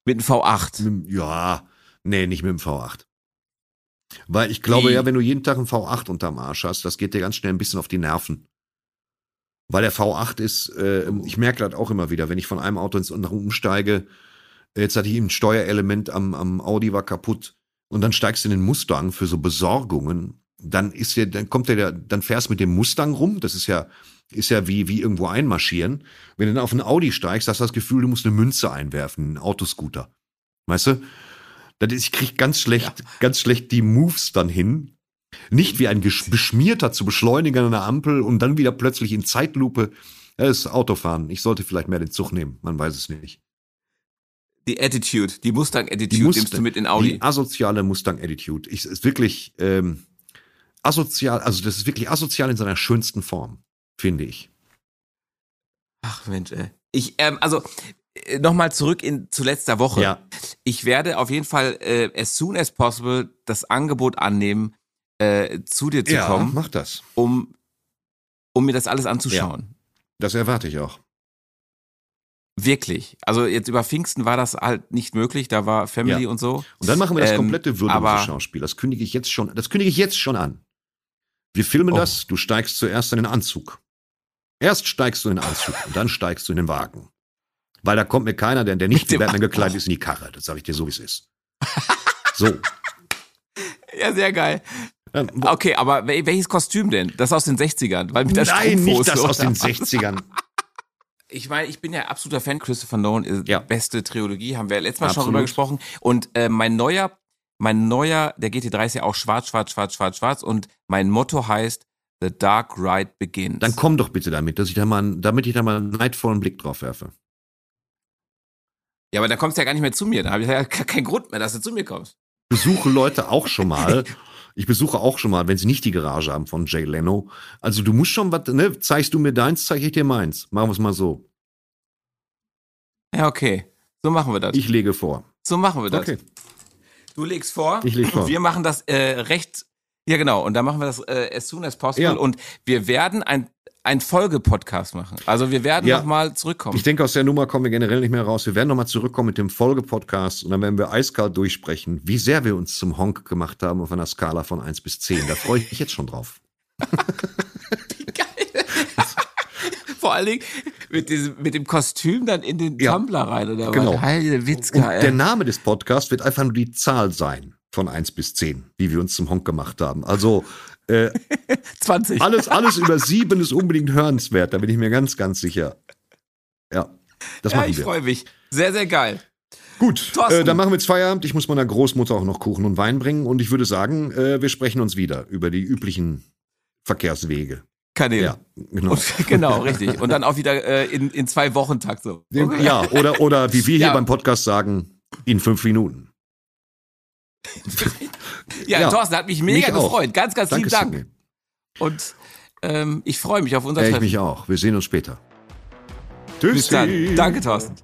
Mit dem V8. mit, dem- ja, nee, nicht mit dem V8. Weil ich glaube Wie? ja, wenn du jeden Tag einen V8 unterm Arsch hast, das geht dir ganz schnell ein bisschen auf die Nerven. Weil der V8 ist, äh, ich merke das auch immer wieder, wenn ich von einem Auto ins andere umsteige, jetzt hatte ich ein Steuerelement am, am Audi war kaputt und dann steigst du in den Mustang für so Besorgungen, dann ist ja, dann kommt der, dann fährst mit dem Mustang rum, das ist ja, ist ja wie, wie irgendwo einmarschieren. Wenn du dann auf einen Audi steigst, hast du das Gefühl, du musst eine Münze einwerfen, einen Autoscooter. Weißt du? Das ist, ich krieg ganz schlecht, ganz schlecht die Moves dann hin. Nicht wie ein beschmierter zu beschleunigen an der Ampel und dann wieder plötzlich in Zeitlupe. Das ist Autofahren. Ich sollte vielleicht mehr den Zug nehmen. Man weiß es nicht. Die Attitude, die Mustang-Attitude Die Mustang- nimmst du mit in Audi. Die asoziale Mustang-Attitude. Ich, ist wirklich ähm, asozial, also das ist wirklich asozial in seiner schönsten Form, finde ich. Ach Mensch, ey. Ich, ähm, also äh, nochmal zurück in zu letzter Woche. Ja, Ich werde auf jeden Fall äh, as soon as possible das Angebot annehmen, äh, zu dir zu ja kommen, mach das. um, um mir das alles anzuschauen. Das erwarte ich auch. Wirklich. Also jetzt über Pfingsten war das halt nicht möglich, da war Family Ja. und so. Und dann machen wir das Ähm, komplette würdelose aber- Schauspiel. Das kündige ich jetzt schon, das kündige ich jetzt schon an. Wir filmen Oh. das, du steigst zuerst in den Anzug. Erst steigst du in den Anzug und dann steigst du in den Wagen. Weil da kommt mir keiner, der, der nicht wie Batman gekleidet ist, in die Karre. Das sage ich dir so, wie es ist. So. Ja, sehr geil. Ähm, Okay, aber wel- welches Kostüm denn? Das aus den 60ern? Weil mit der Nein, nicht das aus den was? 60ern. Ich meine, ich bin ja absoluter Fan. Christopher Nolan ist Ja. beste Trilogie, haben wir letztes Mal schon Absolut. drüber gesprochen. Und äh, mein neuer mein neuer, der GT3 ist ja auch schwarz, schwarz, schwarz, schwarz, schwarz und mein Motto heißt The Dark Ride Begins. Dann komm doch bitte damit, dass ich da mal, damit ich da mal einen neidvollen Blick drauf werfe. Ja, aber dann kommst du ja gar nicht mehr zu mir. Da habe ich ja keinen Grund mehr, dass du zu mir kommst. Besuche Leute auch schon mal. Ich besuche auch schon mal, wenn sie nicht die Garage haben von Jay Leno. Also du musst schon was, ne? Zeigst du mir deins, zeige ich dir meins. Machen wir es mal so. Ja, okay. So machen wir das. Ich lege vor. so machen wir das. Okay. Du legst vor. Ich leg vor. Wir machen das äh, recht. Ja, genau. Und dann machen wir das äh, as soon as possible. Ja. Und wir werden ein, ein Folge-Podcast machen. Also wir werden Ja. noch mal zurückkommen. Ich denke, aus der Nummer kommen wir generell nicht mehr raus. Wir werden nochmal zurückkommen mit dem Folgepodcast und dann werden wir eiskalt durchsprechen, wie sehr wir uns zum Honk gemacht haben auf einer Skala von 1 bis 10. Da freue ich mich jetzt schon drauf. Geil. Vor allen Dingen mit, diesem, mit dem Kostüm dann in den Ja. Tumblr rein. Oder Genau. was? Heide Und Witzka, der. Name des Podcasts wird einfach nur die Zahl sein von 1 bis 10, wie wir uns zum Honk gemacht haben. Also äh, 20. alles, alles über 7 ist unbedingt hörenswert, da bin ich mir ganz, ganz sicher. Ja, das ja, machen ich wir. freue mich. Sehr, sehr geil. Gut, äh, dann machen wir jetzt Feierabend. Ich muss meiner Großmutter auch noch Kuchen und Wein bringen und ich würde sagen, äh, wir sprechen uns wieder über die üblichen Verkehrswege. Kanäle. Ja, genau. Und, genau, richtig. Und dann auch wieder äh, in, in zwei Wochen Takt so. Okay. Ja, oder, oder wie wir hier Ja. beim Podcast sagen, in fünf Minuten. Ja, Ja, Thorsten, hat mich mega mich auch. gefreut. Ganz, ganz Danke, lieben Dank. Sidney. Und ähm, ich freue mich auf unser ich Treffen. mich auch. Wir sehen uns später. Bis dann. Danke, Thorsten.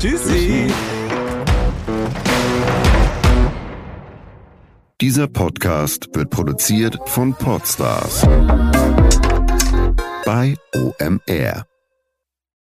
Tschüssi. Dieser Podcast wird produziert von Podstars bei OMR.